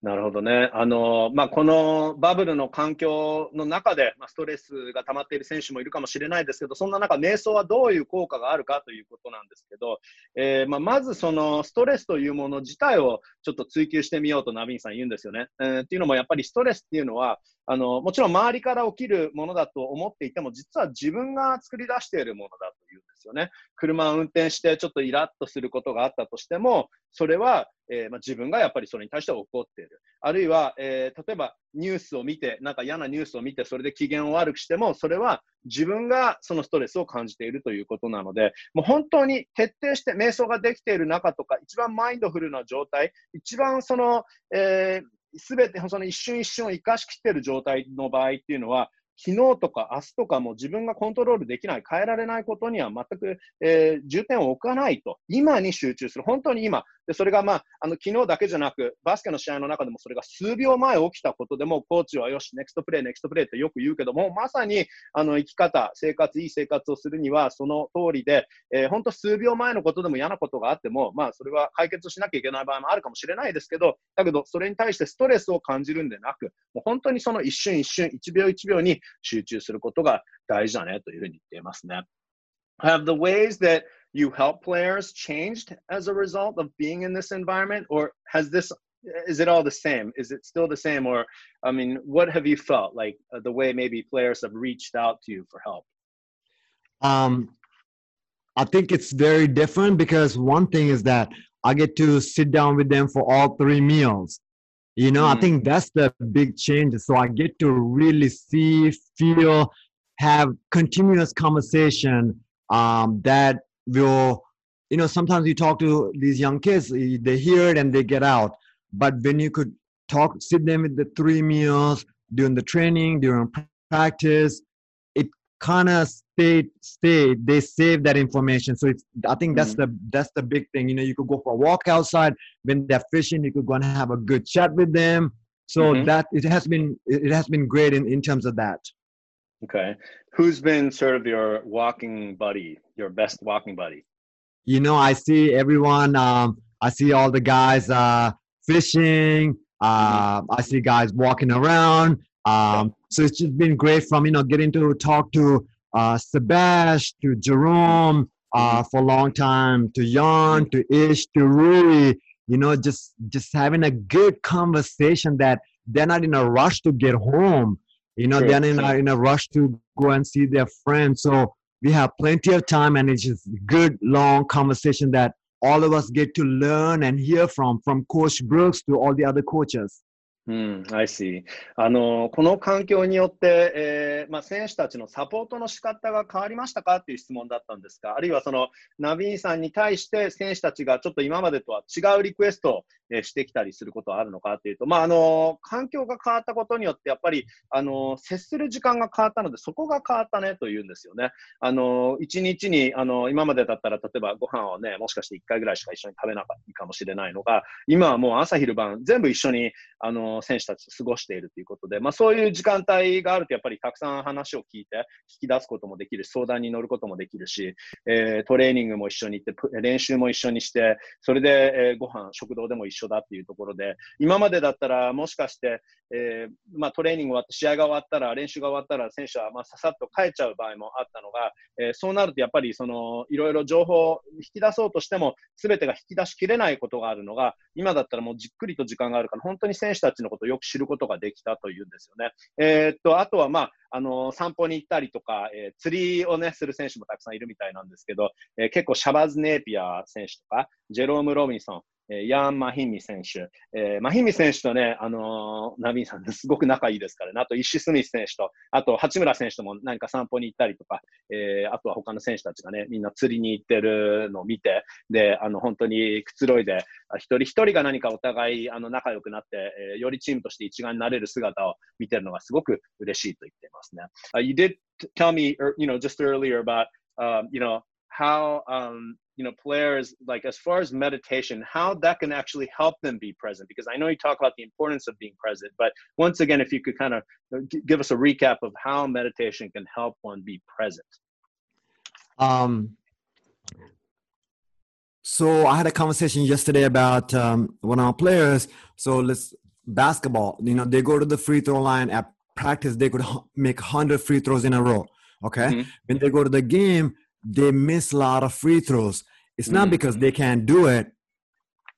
なるほどね。あの、まあ、このバブルの環境の中で、まあ、ストレスが溜まっている選手もいるかもしれないですけど、そんな中、瞑想はどういう効果があるかということなんですけど、えーまあ、まずそのストレスというもの自体をちょっと追求してみようとナビンさん言うんですよね。えーっていうのも、やっぱりストレスっていうのは、あの、もちろん周りから起きるものだと思っていても、実は自分が作り出しているものだというんですよね。車を運転してちょっとイラッとすることがあったとしても、それは、えーまあ、自分がやっぱりそれに対して怒っている。あるいは、えー例えばニュースを見て、なんか嫌なニュースを見て、それで機嫌を悪くしても、それは自分がそのストレスを感じているということなので、もう本当に徹底して瞑想ができている中とか、一番マインドフルな状態、一番その、えすべてその一瞬一瞬を生かしきっている状態の場合っていうのは、昨日とか明日とかも自分がコントロールできない、変えられないことには全く、えー重点を置かないと、今に集中する、本当に今、でそれが、まあ、あの昨日だけじゃなく、バスケの試合の中でもそれが数秒前起きたことでも、コーチはよし、ネクストプレー、ネクストプレーってよく言うけども、まさにあの生き方、生活、いい生活をするには、その通りで、えー本当、数秒前のことでも嫌なことがあっても、まあ、それは解決しなきゃいけない場合もあるかもしれないですけど、だけど、それに対してストレスを感じるんでなく、もう本当にその一瞬一瞬、一秒一秒に集中することが大事だねというふうに言っていますね。Have the ways that you help players changed as a result of being in this environment, or has this is it all the same? Is it still the same, or I mean, what have you felt like uh, the way maybe players have reached out to you for help? Um, I think it's very different because one thing is that I get to sit down with them for all three meals. You know, Mm. I think that's the big change. So I get to really see, feel, have continuous conversation um, that will, you know, sometimes you talk to these young kids, they hear it and they get out. But when you could talk, sit them with the three meals during the training, during practice, it kind of stayed. Stay they save that information. So it's i think that's the that's the big thing. You know you could go for a walk outside. When they're fishing you could go and have a good chat with them. So Mhm. that it has been it has been great in, in terms of that Okay, who's been sort of your walking buddy, your best walking buddy? you know i see everyone um i see all the guys uh fishing uh i see guys walking around um so it's just been great from you know getting to talk to uh Sebastian to Jerome uh for a long time to Jan to Ish to Rui you know just just having a good conversation that they're not in a rush to get home you know True, they're in a, in a rush to go and see their friends. So we have plenty of time and it's just good long conversation that all of us get to learn and hear from from coach brooks to all the other coaches うん、I see. あの、この環境によって、えー、まあ、選手たちのサポートの仕方が変わりましたかっていう質問だったんですが、あるいはその、ナビーさんに対して選手たちがちょっと今までとは違うリクエストを、えしてきたりすることはあるのかっていうと、まあ、あの、環境が変わったことによって、やっぱり、あの、接する時間が変わったので、そこが変わったねというんですよね。あの、一日に、あの、今までだったら、例えばご飯をね、もしかして1回ぐらいしか一緒に食べなかったかもしれないのが、今はもう朝昼晩全部一緒に、あの、選手たちと過ごしているということで、まあ、そういう時間帯があると、やっぱりたくさん話を聞いて、引き出すこともできるし、相談に乗ることもできるし、えー、トレーニングも一緒に行って、練習も一緒にして、それで、えー、ご飯、食堂でも一緒だっていうところで、今までだったら、もしかして、えー、まあ、トレーニング終わって、試合が終わったら、練習が終わったら、選手はまあささっと帰っちゃう場合もあったのが、えそうなると、やっぱりそのいろいろ情報を引き出そうとしても、すべてが引き出しきれないことがあるのが、今だったらもうじっくりと時間があるから、本当に選手たちのことをよく知ることができたというんですよね。えー、っと、あとは、まあ、あの散歩に行ったりとか、えー、釣りをね、する選手もたくさんいるみたいなんですけど、えー、結構シャバズ・ネーピア選手とか、ジェローム・ロビンソン、えー、ヤン・マヒミ選手、えー、マヒミ選手とね、あのー、ナビンさん、すごく仲いいですからね、あと、イッシ・スミス選手と、あと、八村選手とも何か散歩に行ったりとか、えー、あとは他の選手たちがね、みんな釣りに行ってるのを見て、で、あの、本当にくつろいで、一人一人が何かお互い、あの、仲良くなって、えー、よりチームとして一丸になれる姿を見てるのがすごく嬉しいと言ってますね。Uh, you did tell me, you know, just earlier about, um, you know, how um, you know players like as far as meditation how that can actually help them be present because i know you talk about the importance of being present but once again if you could kind of uh, give us a recap of how meditation can help one be present um so i had a conversation yesterday about um, one of our players so let's basketball you know they go to the free throw line at practice they could make 100 free throws in a row okay mm-hmm. when they go to the game they miss a lot of free throws. It's not mm. because they can't do it.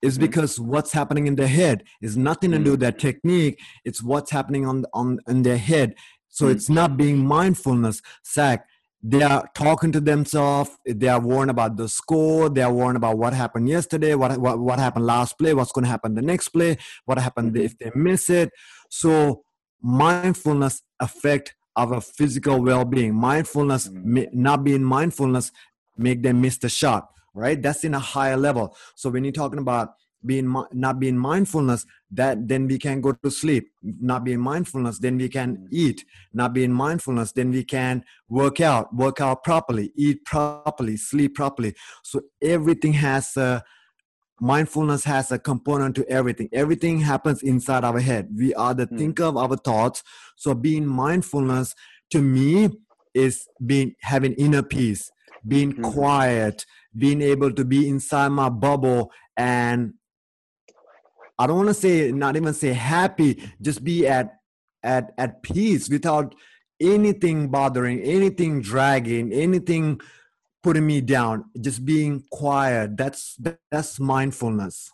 It's mm. because what's happening in their head is nothing to do with their technique. It's what's happening on on in their head. So mm. it's not being mindfulness. Sack. they are talking to themselves. They are worrying about the score. They are worrying about what happened yesterday, what what, what happened last play, what's going to happen the next play, what happened mm-hmm. if they miss it. So mindfulness affect our physical well-being. Mindfulness mm. not being mindfulness make them miss the shot right? That's in a higher level. So when you're talking about being not being mindfulness that then we can go to sleep. Not being mindfulness then we can mm. eat. Not being mindfulness then we can work out work out properly eat properly sleep properly. So everything has a mindfulness has a component to everything everything happens inside our head we are the mm. thinker of our thoughts so being mindfulness to me is being having inner peace being mm. quiet being able to be inside my bubble and i don't want to say not even say happy just be at at at peace without anything bothering anything dragging anything putting me down just being quiet that's that's mindfulness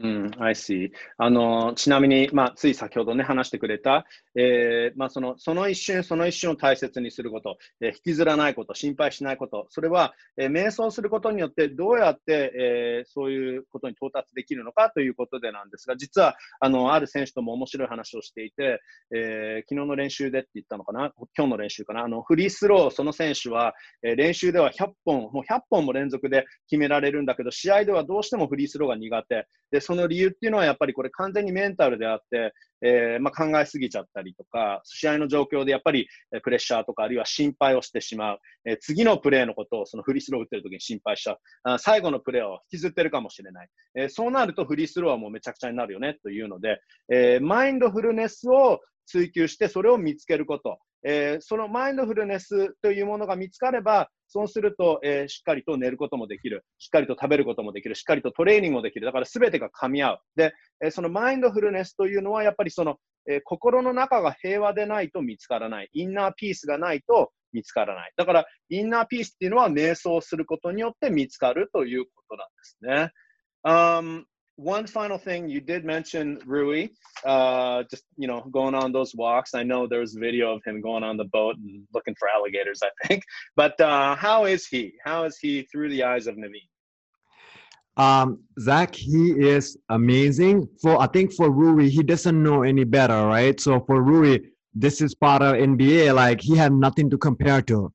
うん、I see. あの、ちなみに、まあ、つい先ほどね、話してくれた、えー、まあ、その、その一瞬、その一瞬を大切にすること、えー、引きずらないこと、心配しないこと、それは、えー、瞑想することによって、どうやって、え、そういうことに到達できるのかということでなんですが、実は、あの、ある選手とも面白い話をしていて、えー、昨日の練習でって言ったのかな、今日の練習かな、あの、フリースロー、その選手は、え、練習では100本、もう100本も連続で決められるんだけど、試合ではどうしてもフリースローが苦手。で、その理由っていうのはやっぱりこれ完全にメンタルであって、えー、まあ、考えすぎちゃったりとか、試合の状況でやっぱりプレッシャーとか、あるいは心配をしてしまう。えー、次のプレーのことをそのフリースロー打ってる時に心配しちゃう。あ最後のプレーを引きずってるかもしれない。えー、そうなるとフリースローはもうめちゃくちゃになるよねというので、えマインドフルネスを追求してそれを見つけること。えー、そのマインドフルネスというものが見つかれば、そうすると、えー、しっかりと寝ることもできる、しっかりと食べることもできる、しっかりとトレーニングもできる。だから全てが噛み合う。で、えー、そのマインドフルネスというのは、やっぱりその、え、心の中が平和でないと見つからない。インナーピースがないと見つからない。だから、インナーピースっていうのは瞑想することによって見つかるということなんですね。Um, one final thing you did mention Rui, uh, just you know, going on those walks. I know there was a video of him going on the boat and looking for alligators, I think. (laughs) But uh, how is he? How is he through the eyes of Naveen? Um, Zach, he is amazing. For I think for Rui, he doesn't know any better, right? So for Rui, this is part of NBA. Like he had nothing to compare to.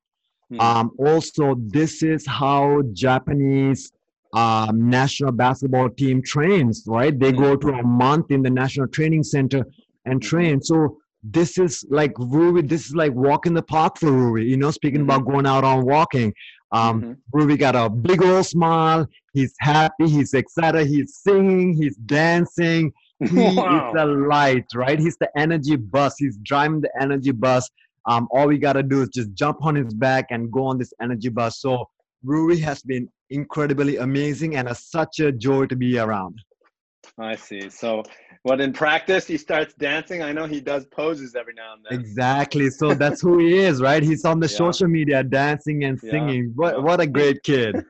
Hmm. Um, also, this is how Japanese um, national basketball team trains, right? They go to a month in the national training center and train. So this is like Ruby, This is like walking the park for Ruby, You know, speaking about going out on walking. Um, Mhm. Rui got a big old smile. He's happy. He's excited. He's singing. He's dancing. (laughs) He Wow. is the light, right? He's the energy bus. He's driving the energy bus. Um, all we gotta do is just jump on his back and go on this energy bus. So Rui has been incredibly amazing and a, such a joy to be around. I see. So, what in practice he starts dancing? I know he does poses every now and then. Exactly. So that's who he is, right? He's on the Yeah. social media dancing and singing. What Yeah. what a great kid.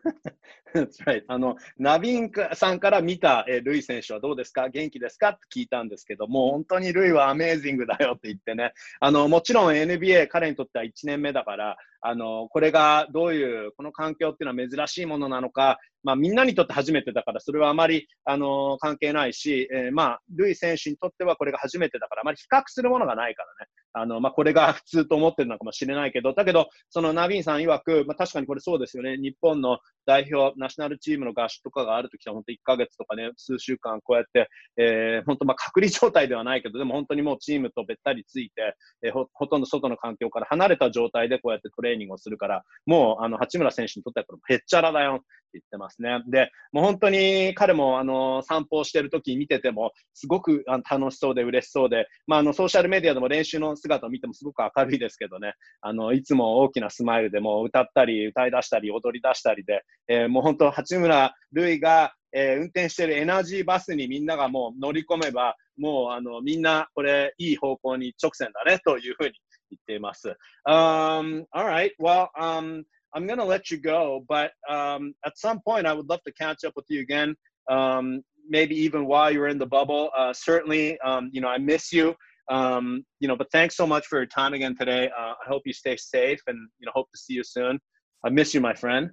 That's right. あの、ナビンさんから見た、えールイ選手はどうですか元気ですかって聞いたんですけど、もう本当にルイはアメージングだよって言ってね。あの、もちろん NBA 彼にとっては1年目だから、あの、これがどういう、この環境っていうのは珍しいものなのか、まあみんなにとって初めてだから、それはあまり、あの、関係ないし、えーまあ、ルイ選手にとってはこれが初めてだから、あまり比較するものがないからね。あの、まあ、これが普通と思ってるのかもしれないけど、だけど、そのナビンさん曰く、まあ、確かにこれそうですよね。日本の代表、ナショナルチームの合宿とかがあるときは、本当1ヶ月とかね、数週間こうやって、えー、本当まあ隔離状態ではないけど、でも本当にもうチームとべったりついて、えーほ、ほとんど外の環境から離れた状態でこうやってトレーーニングをするから、もう、あの、八村選手にとってはこれ、へっちゃらだよって言ってますね。で、もう本当に彼も、あの、散歩をしてるとき見てても、すごくあの楽しそうで嬉しそうで、まあ、あの、ソーシャルメディアでも練習の姿を見てもすごく明るいですけどね、あの、いつも大きなスマイルでも歌ったり、歌い出したり、踊り出したりで、えーもう本当、八村塁が、えー運転してるエナジーバスにみんながもう乗り込めば、もうあのみんなこれいい方向に直線だねというふうに 言っています。Um, all right, well, um, I'm going to let you go, but um, at some point I would love to catch up with you again. Um, maybe even while you're in the bubble. Uh, certainly, um, you know, I miss you. Um, you know, but thanks so much for your time again today. Uh, I hope you stay safe and you know hope to see you soon. I miss you, my friend.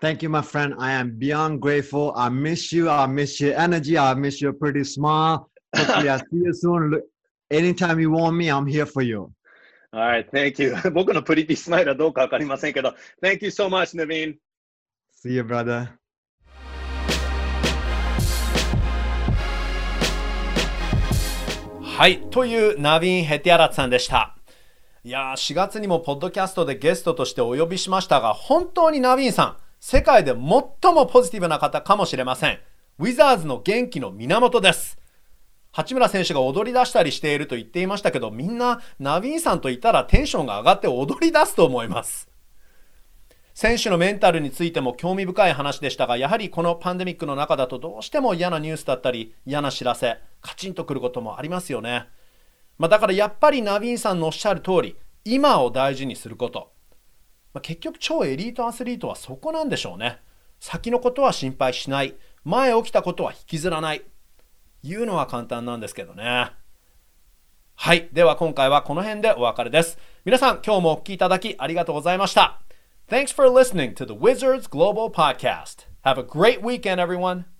Thank you, my friend. I am beyond grateful. I miss you. I miss your energy. I miss your pretty smile. (laughs) Hopefully, I see you soon. Anytime you want me, I'm here for you. All right, thank you. (laughs) 僕のプリティスマイルはどうかわかりませんけど、Thank you so much, Naveen. See you, brother. はい。というナビン・ヘティアラツさんでした。いやー、4月にもポッドキャストでゲストとしてお呼びしましたが、本当にナビンさん、世界で最もポジティブな方かもしれません。ウィザーズの元気の源です。八村選手が踊り出したりしていると言っていましたけど、みんなナビンさんといたらテンションが上がって踊り出すと思います。選手のメンタルについても興味深い話でしたが、やはりこのパンデミックの中だとどうしても嫌なニュースだったり、嫌な知らせ、カチンとくることもありますよね。まあ、だからやっぱりナビンさんのおっしゃる通り、今を大事にすること。まあ、結局超エリートアスリートはそこなんでしょうね。先のことは心配しない。前起きたことは引きずらない。言うのは簡単なんですけどね。はい。では今回はこの辺でお別れです。皆さん今日もお聞きいただきありがとうございました。Thanks for listening to the Wizards Global Podcast. Have a great weekend, everyone.